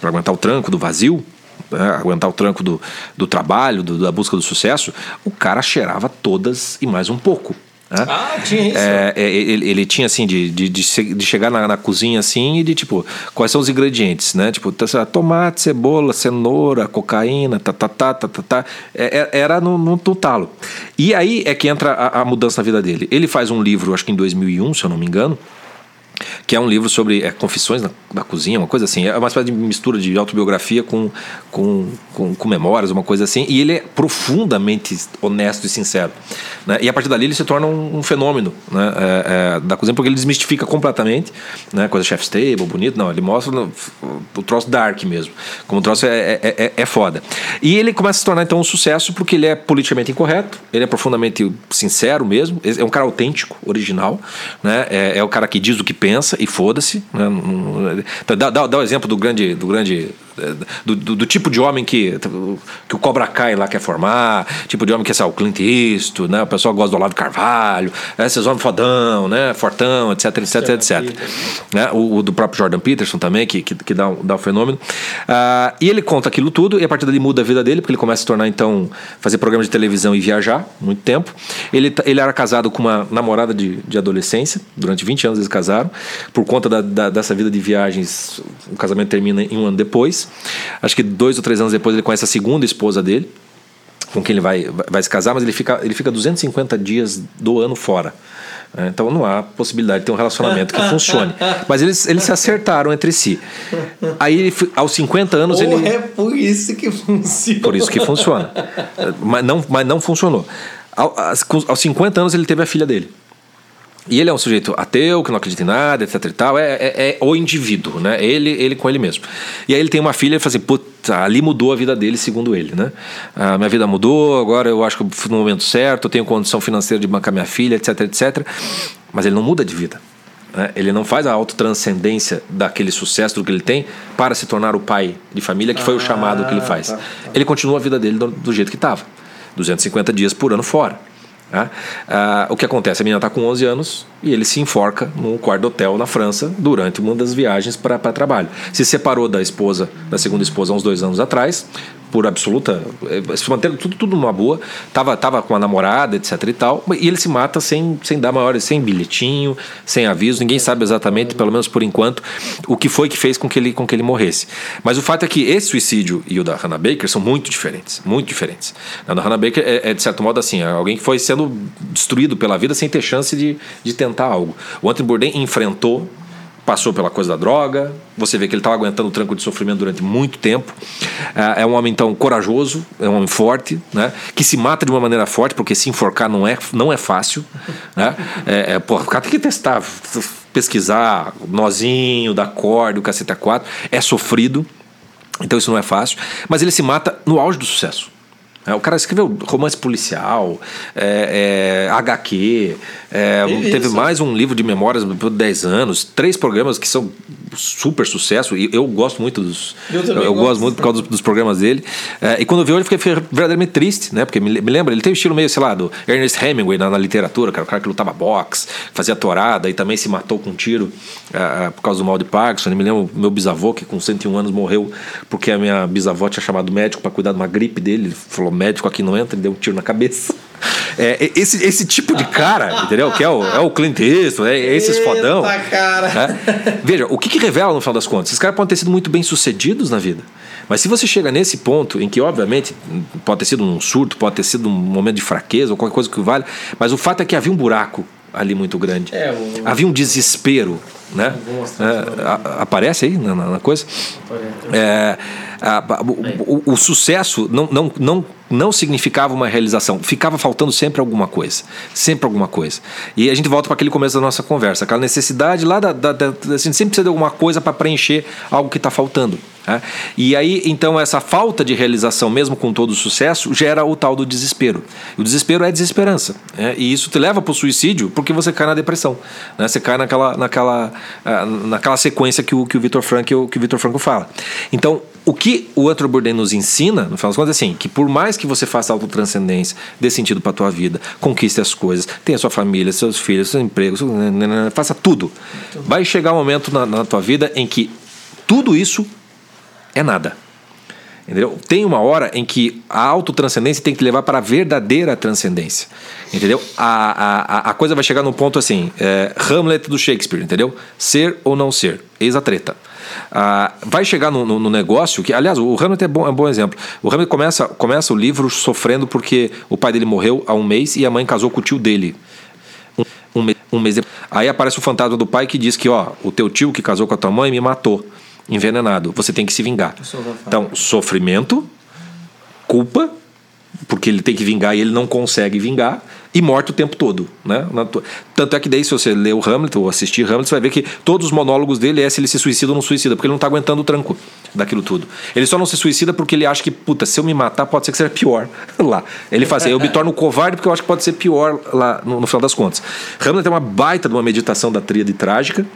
para aguentar o tranco do vazio, né, aguentar o tranco do, do trabalho, do, da busca do sucesso, o cara cheirava todas e mais um pouco. Né? Ah, tinha isso. É, é, ele, ele, tinha assim de, de, de, chegar na, na, cozinha assim e de tipo, quais são os ingredientes, né? Tipo, tá, tomate, cebola, cenoura, cocaína, tá, tá, tá, tá, tá, tá. É, é era no, no, no, talo. E aí é que entra a, a mudança na vida dele. Ele faz um livro, acho que em 2001, se eu não me engano, que é um livro sobre é, confissões na, na, cozinha, uma coisa assim. É uma espécie de mistura de autobiografia com, com, com, com, memórias, uma coisa assim. E ele é profundamente honesto e sincero. Né? E a partir dali ele se torna um, um fenômeno né? É, é, da cozinha, porque ele desmistifica completamente, né? coisa chef's table, bonito. Não, ele mostra no, o troço dark mesmo. Como o troço é, é, é, é, foda. E ele começa a se tornar então um sucesso porque ele é politicamente incorreto, ele é profundamente sincero mesmo, é um cara autêntico, original, né? é, é o cara que diz o que pensa e foda-se. Né? Dá, dá, dá o exemplo do grande, do grande do, do, do, tipo de homem que, que o Cobra Kai lá quer formar, tipo de homem que é o Clint Eastwood, né? O pessoal gosta do Olavo Carvalho, esses homens fodão, né? Fortão, etc, etc, etc. Né? O, o, do próprio Jordan Peterson também, que, que, que dá, um, dá um fenômeno. Uh, e ele conta aquilo tudo e a partir dali muda a vida dele, porque ele começa a se tornar, então, fazer programas de televisão e viajar muito tempo. Ele, ele era casado com uma namorada de, de adolescência, durante 20 anos eles casaram. Por conta da, da, dessa vida de viagens, o casamento termina em um ano depois. Acho que dois ou três anos depois ele conhece a segunda esposa dele com quem ele vai, vai se casar, mas ele fica, ele fica 250 dias do ano fora. É, então não há possibilidade de ter um relacionamento que funcione. Mas eles, eles se acertaram entre si. Aí, aos 50 anos, Ou ele. é por isso que funciona. Por isso que funciona. Mas não, mas não funcionou. Ao- Aos, aos 50 anos, ele teve a filha dele. E ele é um sujeito ateu, que não acredita em nada, etc e tal. É, é, é o indivíduo, né? Ele, ele com ele mesmo. E aí ele tem uma filha e fala assim, puta, ali mudou a vida dele, segundo ele, né? A minha vida mudou, agora eu acho que eu fui no momento certo, eu tenho condição financeira de bancar minha filha, etc, etc. Mas ele não muda de vida. né? Ele não faz a autotranscendência daquele sucesso do que ele tem para se tornar o pai de família, que foi o chamado que ele faz. tá, Ele continua a vida dele do, do jeito que estava. 250 dias por ano fora. Tá? Ah, o que acontece? A menina está com 11 anos e ele se enforca num quarto hotel na França durante uma das viagens para trabalho. Se separou da esposa, da segunda esposa, há uns dois anos atrás, por absoluta. eh, Se manteram tudo, tudo numa boa. Tava, tava com a namorada, etc e tal. E ele se mata sem, sem dar maiores, sem bilhetinho, sem aviso. Ninguém sabe exatamente, pelo menos por enquanto, o que foi que fez com que ele, com que ele morresse. Mas o fato é que esse suicídio e o da Hannah Baker são muito diferentes. Muito diferentes. O da Hannah Baker é, é, de certo modo, assim, é alguém que foi sendo destruído pela vida sem ter chance de, de tentar algo. O Anthony Bourdain enfrentou passou pela coisa da droga. Você vê que ele estava aguentando o tranco de sofrimento durante muito tempo. É é um homem, então, corajoso, é um homem forte, né? que se mata de uma maneira forte, porque se enforcar não é, não é fácil. Né? É, é, o cara tem que testar, pesquisar, nozinho, da corda, o cacete a quatro. É sofrido, então isso não é fácil. Mas ele se mata no auge do sucesso. É, o cara escreveu romance policial, é, é, HQ, é, Teve mais um livro de memórias por 10 anos, três programas que são super sucesso, e eu gosto muito dos. Eu também gosto gosto. muito por causa dos, dos programas dele. É, e quando eu vi ele, eu fiquei verdadeiramente triste, né? Porque me, me lembra, ele tem o estilo meio, sei lá, do Ernest Hemingway na, na literatura, cara, o cara que lutava boxe, fazia torada e também se matou com um tiro ah, por causa do mal de Parkinson. Eu me lembro meu bisavô, que com 101 anos morreu porque a minha bisavó tinha chamado médico para cuidar de uma gripe dele. Ele falou: médico aqui não entra, ele deu um tiro na cabeça. É, esse, esse tipo de cara, entendeu? Que é o, é o Clint Eastwood, é, é esses Eita, fodão. cara. né? Veja, o que, que revela no final das contas? Esses caras podem ter sido muito bem sucedidos na vida. Mas se você chega nesse ponto em que, obviamente, pode ter sido um surto, pode ter sido um momento de fraqueza ou qualquer coisa que vale, mas o fato é que havia um buraco ali muito grande. É, o- Havia um desespero. Né? É, a- aparece aí na, na- na coisa. É, a- o, o- o sucesso não, não, não, não significava uma realização, ficava faltando sempre alguma coisa. Sempre alguma coisa. E a gente volta para aquele começo da nossa conversa, aquela necessidade lá da. da, da- gente sempre precisa de alguma coisa para preencher algo que está faltando. né? E aí, então, essa falta de realização, mesmo com todo o sucesso, gera o tal do desespero. O desespero é desesperança. né? E isso te leva para o suicídio porque você cai na depressão. né? Você cai naquela, naquela, ah, naquela sequência que o, que o Vitor Frankl, que o Vitor Frankl fala. Então, o que o Anthony Bourdain nos ensina, no final das contas, é assim, que por mais que você faça autotranscendência, dê sentido para tua vida, conquiste as coisas, tenha sua família, seus filhos, seu emprego, seu- faça tudo. Vai chegar um momento na, na tua vida em que tudo isso é nada. Entendeu? Tem uma hora em que a autotranscendência tem que levar para a verdadeira transcendência. Entendeu? A, a, a coisa vai chegar num ponto assim: é, Hamlet do Shakespeare, entendeu? Ser ou não ser. Eis a treta. Ah, vai chegar no, no- no negócio que, aliás, o Hamlet é, bom, é um bom exemplo. O Hamlet começa, começa o livro sofrendo porque o pai dele morreu há um mês e a mãe casou com o tio dele. Um, um, mês, um mês depois. Aí aparece o fantasma do pai que diz que, ó, o teu tio que casou com a tua mãe me matou, envenenado. Você tem que se vingar. Então, sofrimento, culpa, porque ele tem que vingar e ele não consegue vingar, e morte o tempo todo. Né? Tanto é que daí, se você ler o Hamlet ou assistir Hamlet, você vai ver que todos os monólogos dele é se ele se suicida ou não suicida, porque ele não está aguentando o tranco daquilo tudo. Ele só não se suicida porque ele acha que, puta, se eu me matar, pode ser que seja pior lá. Ele faz assim, eu me torno covarde porque eu acho que pode ser pior lá no, no final das contas. Hamlet é uma baita de uma meditação da tríade trágica,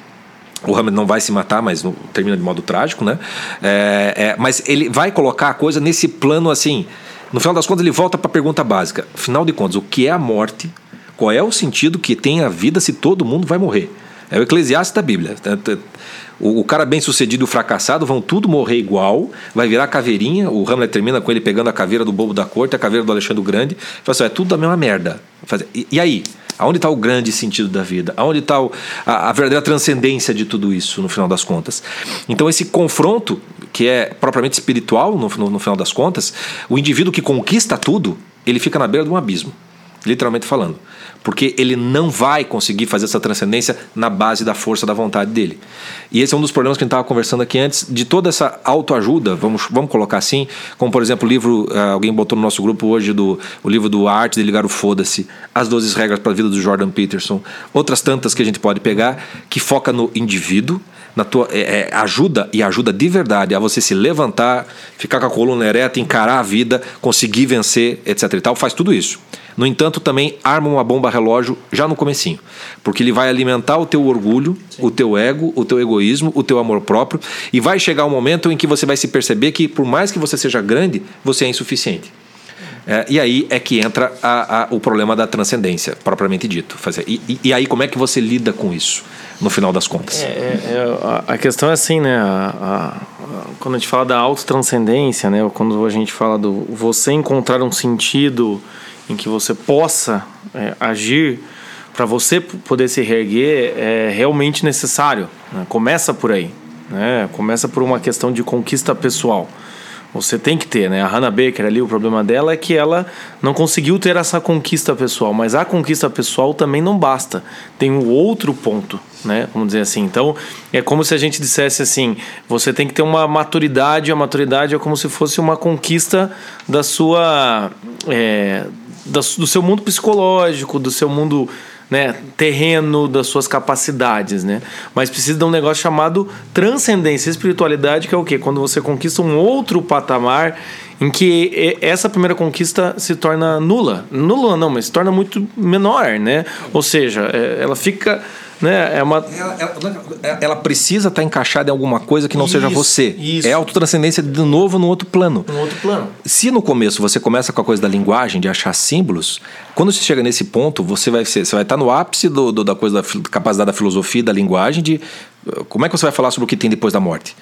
o Hamlet não vai se matar, mas não- termina de modo trágico, né? É, é, mas ele vai colocar a coisa nesse plano assim. No final das contas, ele volta para a pergunta básica. Afinal de contas, o que é a morte? Qual é o sentido que tem a vida se todo mundo vai morrer? É o Eclesiastes da Bíblia. O, cara bem sucedido e o fracassado vão tudo morrer igual, vai virar caveirinha. O Hamlet termina com ele pegando a caveira do bobo da corte, a caveira do Alexandre Grande. Fala assim, é tudo a mesma merda. E, e aí? Aonde está o grande sentido da vida? Aonde está a, a verdadeira transcendência de tudo isso, no final das contas? Então, esse confronto, que é propriamente espiritual, no, no, no final das contas, o indivíduo que conquista tudo, ele fica na beira de um abismo literalmente falando. Porque ele não vai conseguir fazer essa transcendência na base da força da vontade dele. E esse é um dos problemas que a gente estava conversando aqui antes, de toda essa autoajuda, vamos, vamos colocar assim, como por exemplo o livro, uh, alguém botou no nosso grupo hoje, do, o livro do Arte de Ligar o Foda-se, As 12 Regras para a Vida do Jordan Peterson, outras tantas que a gente pode pegar, que foca no indivíduo, na tua é, é, ajuda e ajuda de verdade a você se levantar, ficar com a coluna ereta, encarar a vida, conseguir vencer, etc e tal, faz tudo isso. No entanto, também arma uma bomba relógio já no comecinho, porque ele vai alimentar o teu orgulho, Sim. o teu ego, o teu egoísmo, o teu amor próprio, e vai chegar um momento em que você vai se perceber que por mais que você seja grande, você é insuficiente. É, e aí é que entra a, a, o problema da transcendência, propriamente dito. Fazer. E, e, e, aí, como é que você lida com isso, no final das contas? É, é, é a, questão é assim, né? quando a gente fala da autotranscendência, né? Quando a gente fala do você encontrar um sentido em que você possa é, agir para você poder se reerguer é realmente necessário. Né? Começa por aí. Né? Começa por uma questão de conquista pessoal. Você tem que ter, né? A Hannah Baker ali, o problema dela é que ela não conseguiu ter essa conquista pessoal, mas a conquista pessoal também não basta. Tem um outro ponto, né? Vamos dizer assim. Então, é como se a gente dissesse assim: você tem que ter uma maturidade, a maturidade é como se fosse uma conquista da sua. É, do seu mundo psicológico, do seu mundo né, terreno, das suas capacidades, né? Mas precisa de um negócio chamado transcendência, espiritualidade, que é o quê? Quando você conquista um outro patamar em que essa primeira conquista se torna nula. Nula não, mas se torna muito menor, né? Ou seja, é, ela fica né? É uma... ela, ela, ela precisa estar encaixada em alguma coisa que não isso, seja você. Isso. É autotranscendência de novo no outro plano. No outro plano. Se no começo você começa com a coisa da linguagem, de achar símbolos, quando você chega nesse ponto, você vai, ser, você vai estar no ápice do, do da coisa da capacidade da filosofia, da linguagem, de como é que você vai falar sobre o que tem depois da morte?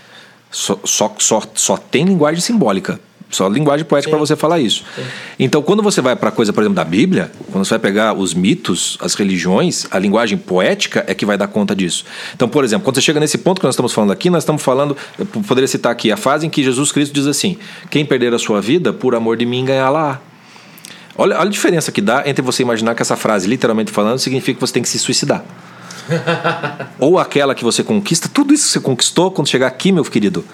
Só, só, só, só tem linguagem simbólica. Só linguagem poética para você falar isso. Sim. Então, quando você vai para a coisa, por exemplo, da Bíblia, quando você vai pegar os mitos, as religiões, a linguagem poética é que vai dar conta disso. Então, por exemplo, quando você chega nesse ponto que nós estamos falando aqui, nós estamos falando, eu poderia citar aqui a fase em que Jesus Cristo diz assim: quem perder a sua vida por amor de mim ganhar lá. Olha, olha a diferença que dá entre você imaginar que essa frase, literalmente falando, significa que você tem que se suicidar. Ou aquela que você conquista, tudo isso que você conquistou, quando chegar aqui, meu querido,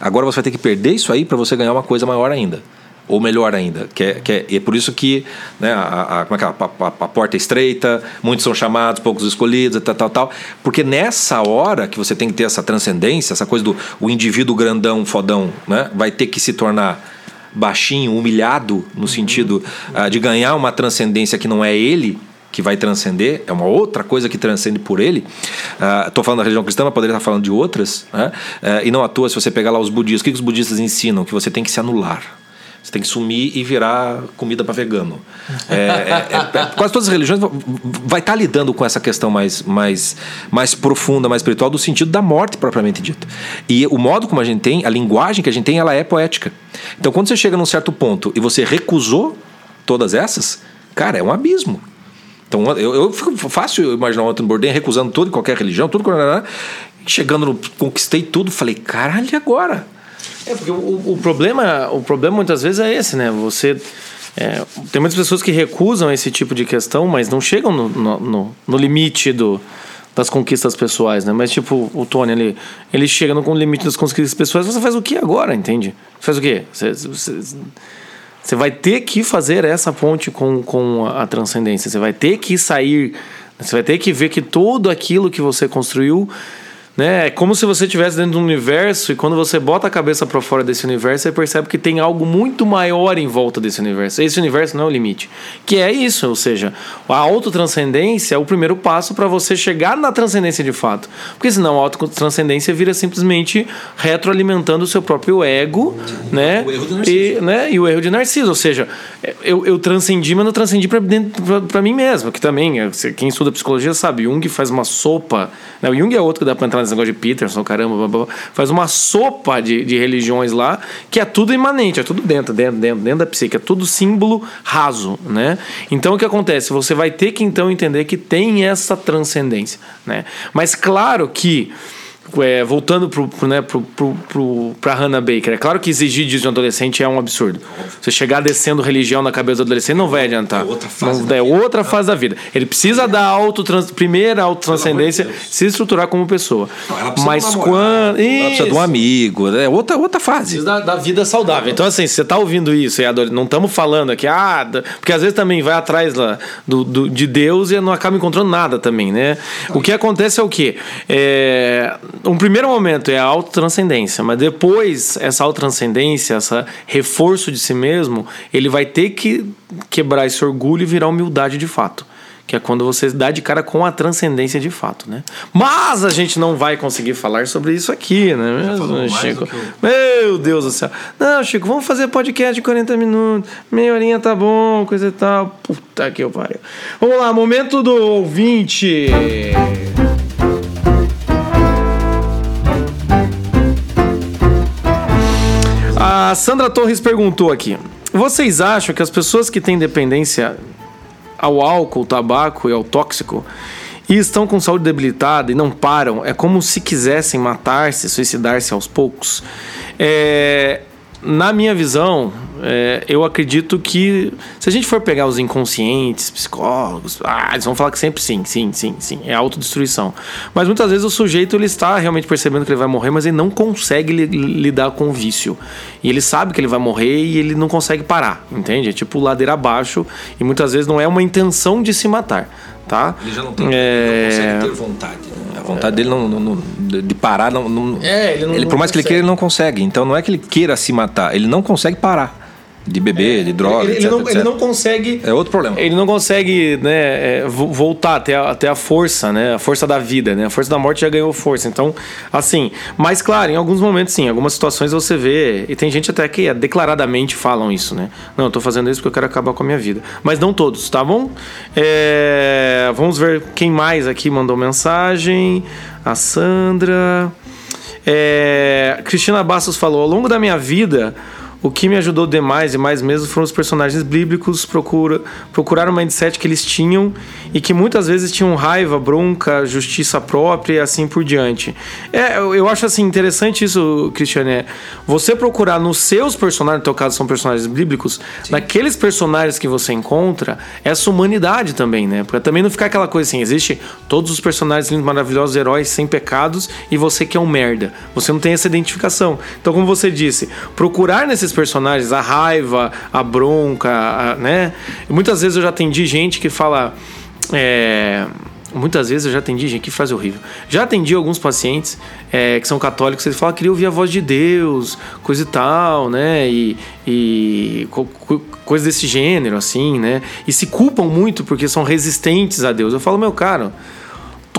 Agora você vai ter que perder isso aí para você ganhar uma coisa maior ainda. Ou melhor ainda. Que é, que é, e é por isso que né, a, a, como é que é? a, a, a porta é estreita, muitos são chamados, poucos escolhidos, tal, tal, tal. Porque nessa hora que você tem que ter essa transcendência, essa coisa do o indivíduo grandão, fodão, né, vai ter que se tornar baixinho, humilhado, no uhum. sentido uh, de ganhar uma transcendência que não é ele, que vai transcender, é uma outra coisa que transcende por ele. Estou uh, falando da religião cristã, mas poderia estar falando de outras. Né? Uh, e não à toa, se você pegar lá os budistas, o que, que os budistas ensinam? Que você tem que se anular. Você tem que sumir e virar comida para vegano. É, é, é, quase todas as religiões vai estar lidando com essa questão mais, mais, mais profunda, mais espiritual, do sentido da morte propriamente dito. E o modo como a gente tem, a linguagem que a gente tem, ela é poética. Então, quando você chega num certo ponto e você recusou todas essas, cara, é um abismo. Então eu, eu fico fácil imaginar o Anthony Bourdain recusando e qualquer religião, tudo chegando no conquistei tudo, falei, caralho, e agora? É porque o, o, problema, o problema muitas vezes é esse, né? Você é, tem muitas pessoas que recusam esse tipo de questão, mas não chegam no, no, no, limite do, das conquistas pessoais, né? Mas tipo, o Tony, ele, ele chega no limite das conquistas pessoais, você faz o que agora, entende? Faz o quê? Você, você, você vai ter que fazer essa ponte com, com a, transcendência. Você vai ter que sair. Você vai ter que ver que tudo aquilo que você construiu né? É como se você estivesse dentro de um universo e quando você bota a cabeça para fora desse universo, você percebe que tem algo muito maior em volta desse universo. Esse universo não é o limite. Que é isso, ou seja, a autotranscendência é o primeiro passo para você chegar na transcendência de fato. Porque senão a autotranscendência vira simplesmente retroalimentando o seu próprio ego, né? O erro de Narciso. E, né? e o erro de Narciso. Ou seja, eu, eu transcendi, mas não transcendi para mim mesmo. Que também, quem estuda psicologia sabe, Jung faz uma sopa. Né? O Jung é outro que dá para entrar esse negócio de Peterson, caramba, blá, blá, faz uma sopa de, de religiões lá, que é tudo imanente, é tudo dentro, dentro, dentro, dentro da psique, é tudo símbolo raso, né? Então o que acontece? Você vai ter que então entender que tem essa transcendência, né? Mas claro que é, voltando pro, pro, né, pro, pro, pro, pra Hannah Baker, é claro que exigir disso de um adolescente é um absurdo. Você chegar descendo religião na cabeça do adolescente não vai adiantar. É outra fase Não- da é vida. outra fase da vida. Ele precisa da autotrans, primeira autotranscendência, de se estruturar como pessoa. Não, Mas de namorado, quando. Ela precisa de um amigo, é outra, outra fase. Precisa da, da vida saudável. Então, assim, você tá ouvindo isso adora- não estamos falando aqui, ah, porque às vezes também vai atrás lá do, do- de Deus e não acaba encontrando nada também, né? O que acontece é o quê? É, um primeiro momento é a autotranscendência, mas depois essa autotranscendência, esse reforço de si mesmo, ele vai ter que quebrar esse orgulho e virar humildade de fato. Que é quando você dá de cara com a transcendência de fato, né? Mas a gente não vai conseguir falar sobre isso aqui, né? Mesmo, Chico? eu- Meu Deus do céu. Não, Chico, vamos fazer podcast de 40 minutos. Meia horinha tá bom, coisa e tal. Puta que eu pariu. Vamos lá, momento do ouvinte. A Sandra Torres perguntou aqui: Vocês acham que as pessoas que têm dependência ao álcool, tabaco e ao tóxico e estão com saúde debilitada e não param, é como se quisessem matar-se, suicidar-se aos poucos? É, na minha visão, é, eu acredito que se a gente for pegar os inconscientes, psicólogos, ah, eles vão falar que sempre sim, sim, sim, sim, é autodestruição. Mas muitas vezes o sujeito ele está realmente percebendo que ele vai morrer, mas ele não consegue li- lidar com o vício. E ele sabe que ele vai morrer e ele não consegue parar, entende? É tipo ladeira abaixo e muitas vezes não é uma intenção de se matar, tá? Ele já não, tem, É, não consegue ter vontade. né? A vontade dele não, não- de parar não, não- É, ele não- por mais que ele queira, ele não consegue. Então não é que ele queira se matar, ele não consegue parar de beber, de droga, ele, ele etc, não, etc. ele não consegue É outro problema. ele não consegue né, é, vo- voltar até a, até a força, né? A força da vida, né? A força da morte já ganhou força. Então, assim, mas claro, em alguns momentos sim, em algumas situações você vê, e tem gente até que é, declaradamente falam isso, né? Não, eu tô fazendo isso porque eu quero acabar com a minha vida. Mas não todos, tá bom? É, vamos ver quem mais aqui mandou mensagem. A Sandra. É, Cristina Bastos falou: ao longo da minha vida, o que me ajudou demais e mais mesmo foram os personagens bíblicos procura, procurar o mindset que eles tinham e que muitas vezes tinham raiva, bronca, justiça própria e assim por diante. É, eu, acho assim interessante isso, Cristiane. é Você procurar nos seus personagens, no teu caso são personagens bíblicos, naqueles personagens que você encontra, essa humanidade também, né? Pra também não ficar aquela coisa assim, existe todos os personagens lindos, maravilhosos, heróis sem pecados e você que é um merda. Você não tem essa identificação. Então, como você disse, procurar nesses personagens a raiva, a bronca, a- né? Muitas vezes eu já atendi gente que fala. é, Muitas vezes eu já atendi, gente, que frase horrível. Já atendi alguns pacientes é, que são católicos, eles falam que queria ouvir a voz de Deus, coisa e tal, né? E, e co- co- coisa desse gênero, assim, né? E se culpam muito porque são resistentes a Deus. Eu falo, meu caro,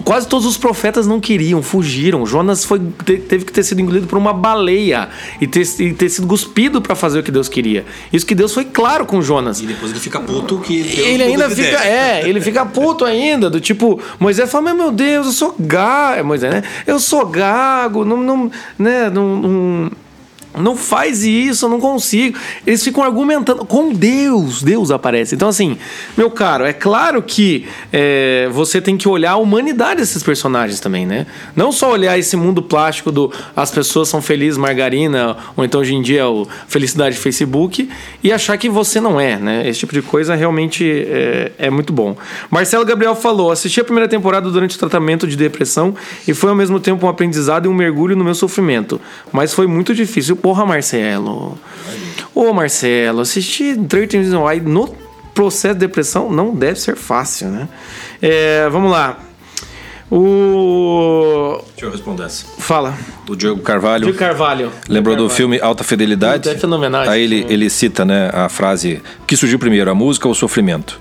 quase todos os profetas não queriam, fugiram. Jonas foi, te- teve que ter sido engolido por uma baleia e ter, e ter sido cuspido para fazer o que Deus queria. Isso que Deus foi claro com Jonas. E depois ele fica puto que Deus Ele ainda fica, é, ele fica puto ainda, do tipo, Moisés fala, "Mas, meu Deus, eu sou gago, é Moisés, né? Eu sou gago, não, não, né, não, não, não faz isso, eu não consigo. Eles ficam argumentando com Deus, Deus aparece. Então, assim, meu caro, é claro que é, você tem que olhar a humanidade desses personagens também, né? Não só olhar esse mundo plástico do as pessoas são felizes, margarina, ou então hoje em dia o felicidade Facebook, e achar que você não é, né? Esse tipo de coisa realmente é, é muito bom. Marcelo Gabriel falou: assisti a primeira temporada durante o tratamento de depressão e foi ao mesmo tempo um aprendizado e um mergulho no meu sofrimento. Mas foi muito difícil. Porra, Marcelo. Ô, Marcelo, assistir 13 Reasons Why no processo de depressão não deve ser fácil, né? É, vamos lá. O. Deixa eu responder essa. Fala. O Diogo Carvalho. Gil Carvalho. Lembrou Gil do Carvalho. filme Alta Fidelidade? Puta, é fenomenal Aí ele, filme. ele cita né, a frase: que surgiu primeiro, a música ou o sofrimento?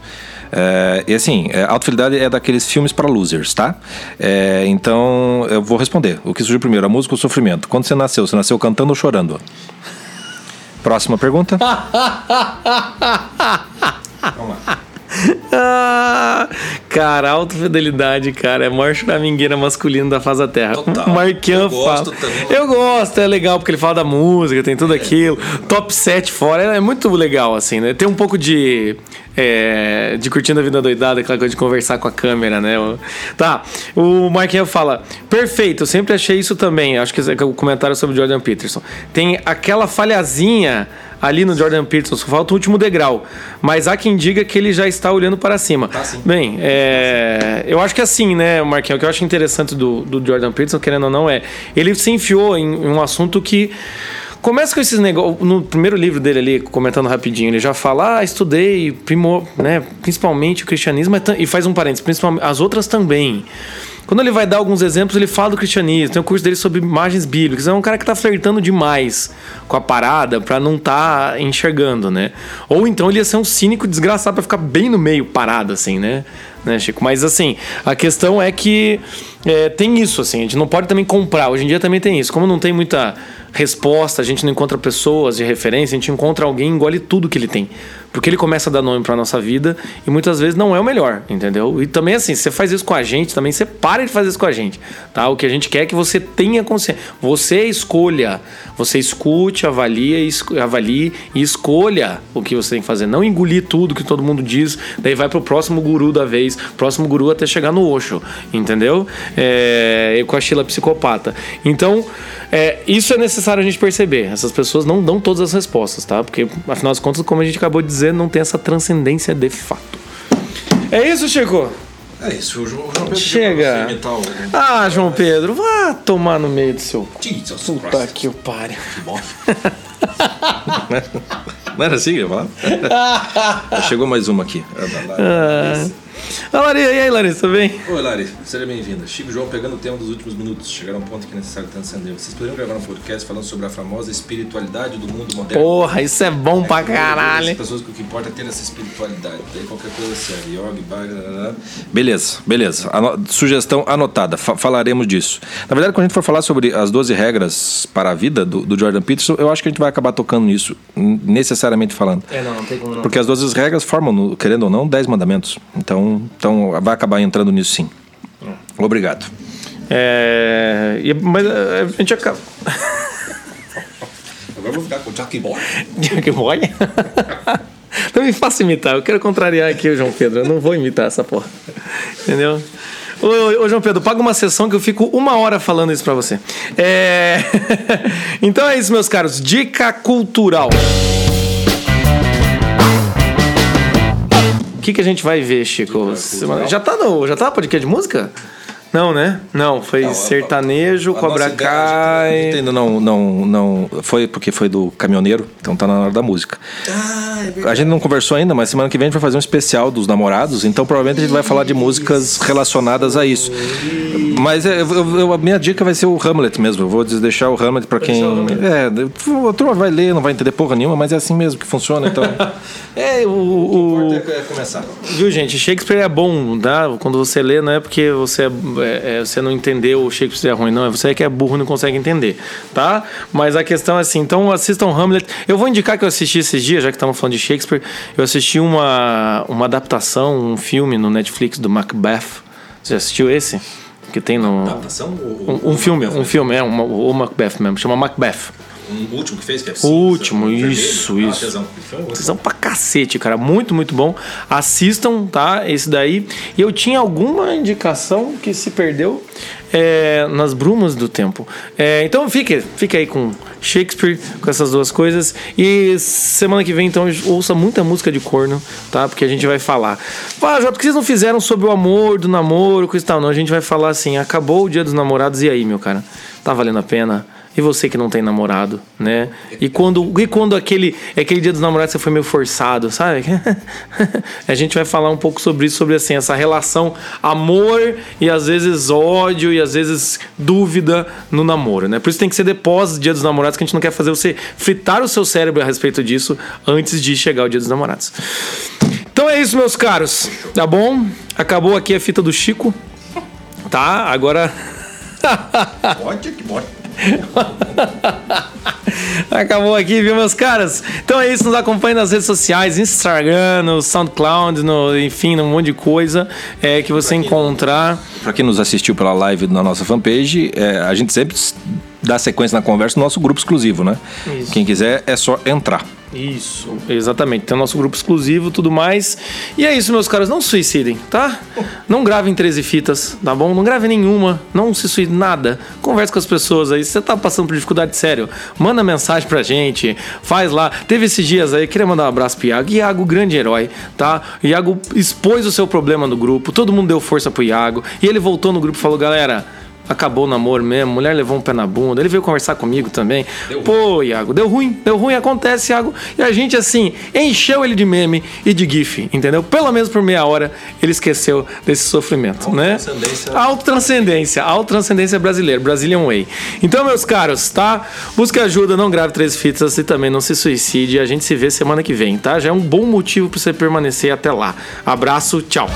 É, e assim, é, Alta Fidelidade é daqueles filmes para losers, tá? É, então eu vou responder: o que surgiu primeiro, a música ou o sofrimento? Quando você nasceu, você nasceu cantando ou chorando? Próxima pergunta. Ah, cara, alta fidelidade, cara. É a maior choramingueira masculino da face da terra. Total. Marquian Eu gosto fala. também. Eu gosto, é legal porque ele fala da música, tem tudo aquilo. Top 7 fora, é muito legal, assim, né? Tem um pouco de. É, de curtindo a vida doidada, aquela coisa de conversar com a câmera, né? Tá, o Marquinhos fala, perfeito, eu sempre achei isso também, acho que é o comentário sobre o Jordan Peterson. Tem aquela falhazinha ali no Jordan Peterson, só falta o último degrau. Mas há quem diga que ele já está olhando para cima. Tá, Bem, é, eu acho que assim, né, Marquinhos, o que eu acho interessante do, do Jordan Peterson, querendo ou não, é ele se enfiou em, em um assunto que Começa com esses negócios. No primeiro livro dele ali, comentando rapidinho, ele já fala: Ah, estudei primor, né, principalmente o cristianismo, e faz um parênteses, principalmente as outras também. Quando ele vai dar alguns exemplos, ele fala do cristianismo. Tem um curso dele sobre imagens bíblicas. É um cara que tá flertando demais com a parada para não tá enxergando, né? Ou então ele ia ser um cínico desgraçado para ficar bem no meio parado, assim, né? né, Chico? Mas assim, a questão é que é, tem isso, assim, a gente não pode também comprar. Hoje em dia também tem isso. Como não tem muita resposta, a gente não encontra pessoas de referência, a gente encontra alguém e engole tudo que ele tem. Porque ele começa a dar nome para nossa vida e muitas vezes não é o melhor, entendeu? E também assim, você faz isso com a gente, também você para de fazer isso com a gente, tá? O que a gente quer é que você tenha consciência. Você escolha, você escute, avalie, avalie e escolha o que você tem que fazer. Não engolir tudo que todo mundo diz, daí vai pro próximo guru da vez, próximo guru até chegar no Osho, entendeu? É, com a Sheila psicopata. Então, é, isso é necessário a gente perceber. Essas pessoas não dão todas as respostas, tá? Porque, afinal de contas, como a gente acabou de dizer, não tem essa transcendência de fato. É isso, Chico? É isso, o João, Pedro Chega. Ah, João Pedro, vá tomar no meio do seu. Jesus Puta Christ. que o pare. Que bom. Não era assim, eu Chegou mais uma aqui. Ah. Ah, Larissa, e aí, Larissa, tudo bem? Oi, Larissa, seja bem-vinda. Chico João pegando o tema dos últimos minutos. Chegaram a um ponto que é necessário transcender. Vocês poderiam gravar um podcast falando sobre a famosa espiritualidade do mundo moderno? Porra, isso é bom é, pra caralho. As pessoas que o que importa é ter essa espiritualidade. Daí qualquer coisa serve. Yoga, bhagavad... Beleza, beleza. Ano... Sugestão anotada. Fa falaremos disso. Na verdade, quando a gente for falar sobre as 12 regras para a vida do, do Jordan Peterson, eu acho que a gente vai acabar tocando nisso, necessariamente falando. É, não, não tem como não. Porque as 12 regras formam, querendo ou não, 10 mandamentos. Então, então vai acabar entrando nisso sim. Obrigado. É, mas a gente acaba. Agora eu vou ficar com o Jack Boy. Jack Boy? Não me faça imitar, eu quero contrariar aqui o João Pedro. Eu não vou imitar essa porra. Entendeu? Ô, ô, João Pedro, paga uma sessão que eu fico uma hora falando isso pra você. É... então é isso, meus caros. Dica cultural. Que, que a gente vai ver, Chico? Semana... Já tá no. Já tá podcast de música? Não, né? Não, foi não, sertanejo, a, a Cobra Kai. Entendo, não, não, não. Foi porque foi do caminhoneiro, então tá na hora da música. Ah, é a gente não conversou ainda, mas semana que vem a gente vai fazer um especial dos namorados, então provavelmente a gente vai falar de músicas relacionadas a isso. Mas é, eu, eu, a minha dica vai ser o Hamlet mesmo. Eu vou deixar o Hamlet para quem. É, a turma vai ler, não vai entender porra nenhuma, mas é assim mesmo que funciona, então. é, o. o, o... É começar. Viu, gente? Shakespeare é bom, tá? Quando você lê, não é porque você é é, é, você não entendeu o Shakespeare é ruim, não. É você que é burro e não consegue entender, tá? Mas a questão é assim, então assistam Hamlet. Eu vou indicar que eu assisti esses dias, já que estamos falando de Shakespeare, eu assisti uma, uma adaptação, um filme no Netflix do Macbeth. Você assistiu esse? Que tem no. Adaptação? Um, um filme, um filme, é, uma, o Macbeth mesmo, chama Macbeth. Um último que fez, que é O último, isso, vermelho. isso. Ah, tesão. tesão pra cacete, cara. Muito, muito bom. Assistam, tá? Esse daí. E eu tinha alguma indicação que se perdeu é, nas brumas do tempo. É, então fique, fique aí com Shakespeare, com essas duas coisas. E semana que vem, então, ouça muita música de corno, tá? Porque a gente vai falar. Ah, Jota, por que vocês não fizeram sobre o amor, do namoro, coisa e tal? Não, a gente vai falar assim: acabou o dia dos namorados, e aí, meu cara? Tá valendo a pena? E você que não tem namorado, né? E quando, e quando aquele, aquele dia dos namorados você foi meio forçado, sabe? a gente vai falar um pouco sobre isso, sobre assim, essa relação amor e às vezes ódio e às vezes dúvida no namoro, né? Por isso tem que ser depois do dia dos namorados que a gente não quer fazer você fritar o seu cérebro a respeito disso antes de chegar o dia dos namorados. Então é isso, meus caros. Tá bom? Acabou aqui a fita do Chico. Tá? Agora. pode, que pode. Acabou aqui, viu, meus caras? Então é isso, nos acompanhe nas redes sociais, Instagram, no SoundCloud, no, enfim, um monte de coisa é, que você pra encontrar. Para quem nos assistiu pela live na nossa fanpage, é, a gente sempre dar sequência na conversa no nosso grupo exclusivo, né? Isso. Quem quiser é só entrar. Isso, exatamente. Tem o nosso grupo exclusivo tudo mais. E é isso, meus caras. Não se suicidem, tá? Não gravem 13 fitas, tá bom? Não grave nenhuma. Não se suicide nada. Converse com as pessoas aí. Se você tá passando por dificuldade, sério, manda mensagem pra gente. Faz lá. Teve esses dias aí, queria mandar um abraço pro Iago. Iago, grande herói, tá? Iago expôs o seu problema no grupo. Todo mundo deu força pro Iago. E ele voltou no grupo e falou: galera acabou o namoro mesmo, mulher levou um pé na bunda, ele veio conversar comigo também. Deu Pô, ruim. Iago, deu ruim, deu ruim, acontece, Iago. E a gente, assim, encheu ele de meme e de gif, entendeu? Pelo menos por meia hora ele esqueceu desse sofrimento, né? Autotranscendência, autotranscendência brasileira, Brazilian Way. Então, meus caros, tá? Busque ajuda, não grave três fitas e também não se suicide. A gente se vê semana que vem, tá? Já é um bom motivo para você permanecer até lá. Abraço, tchau.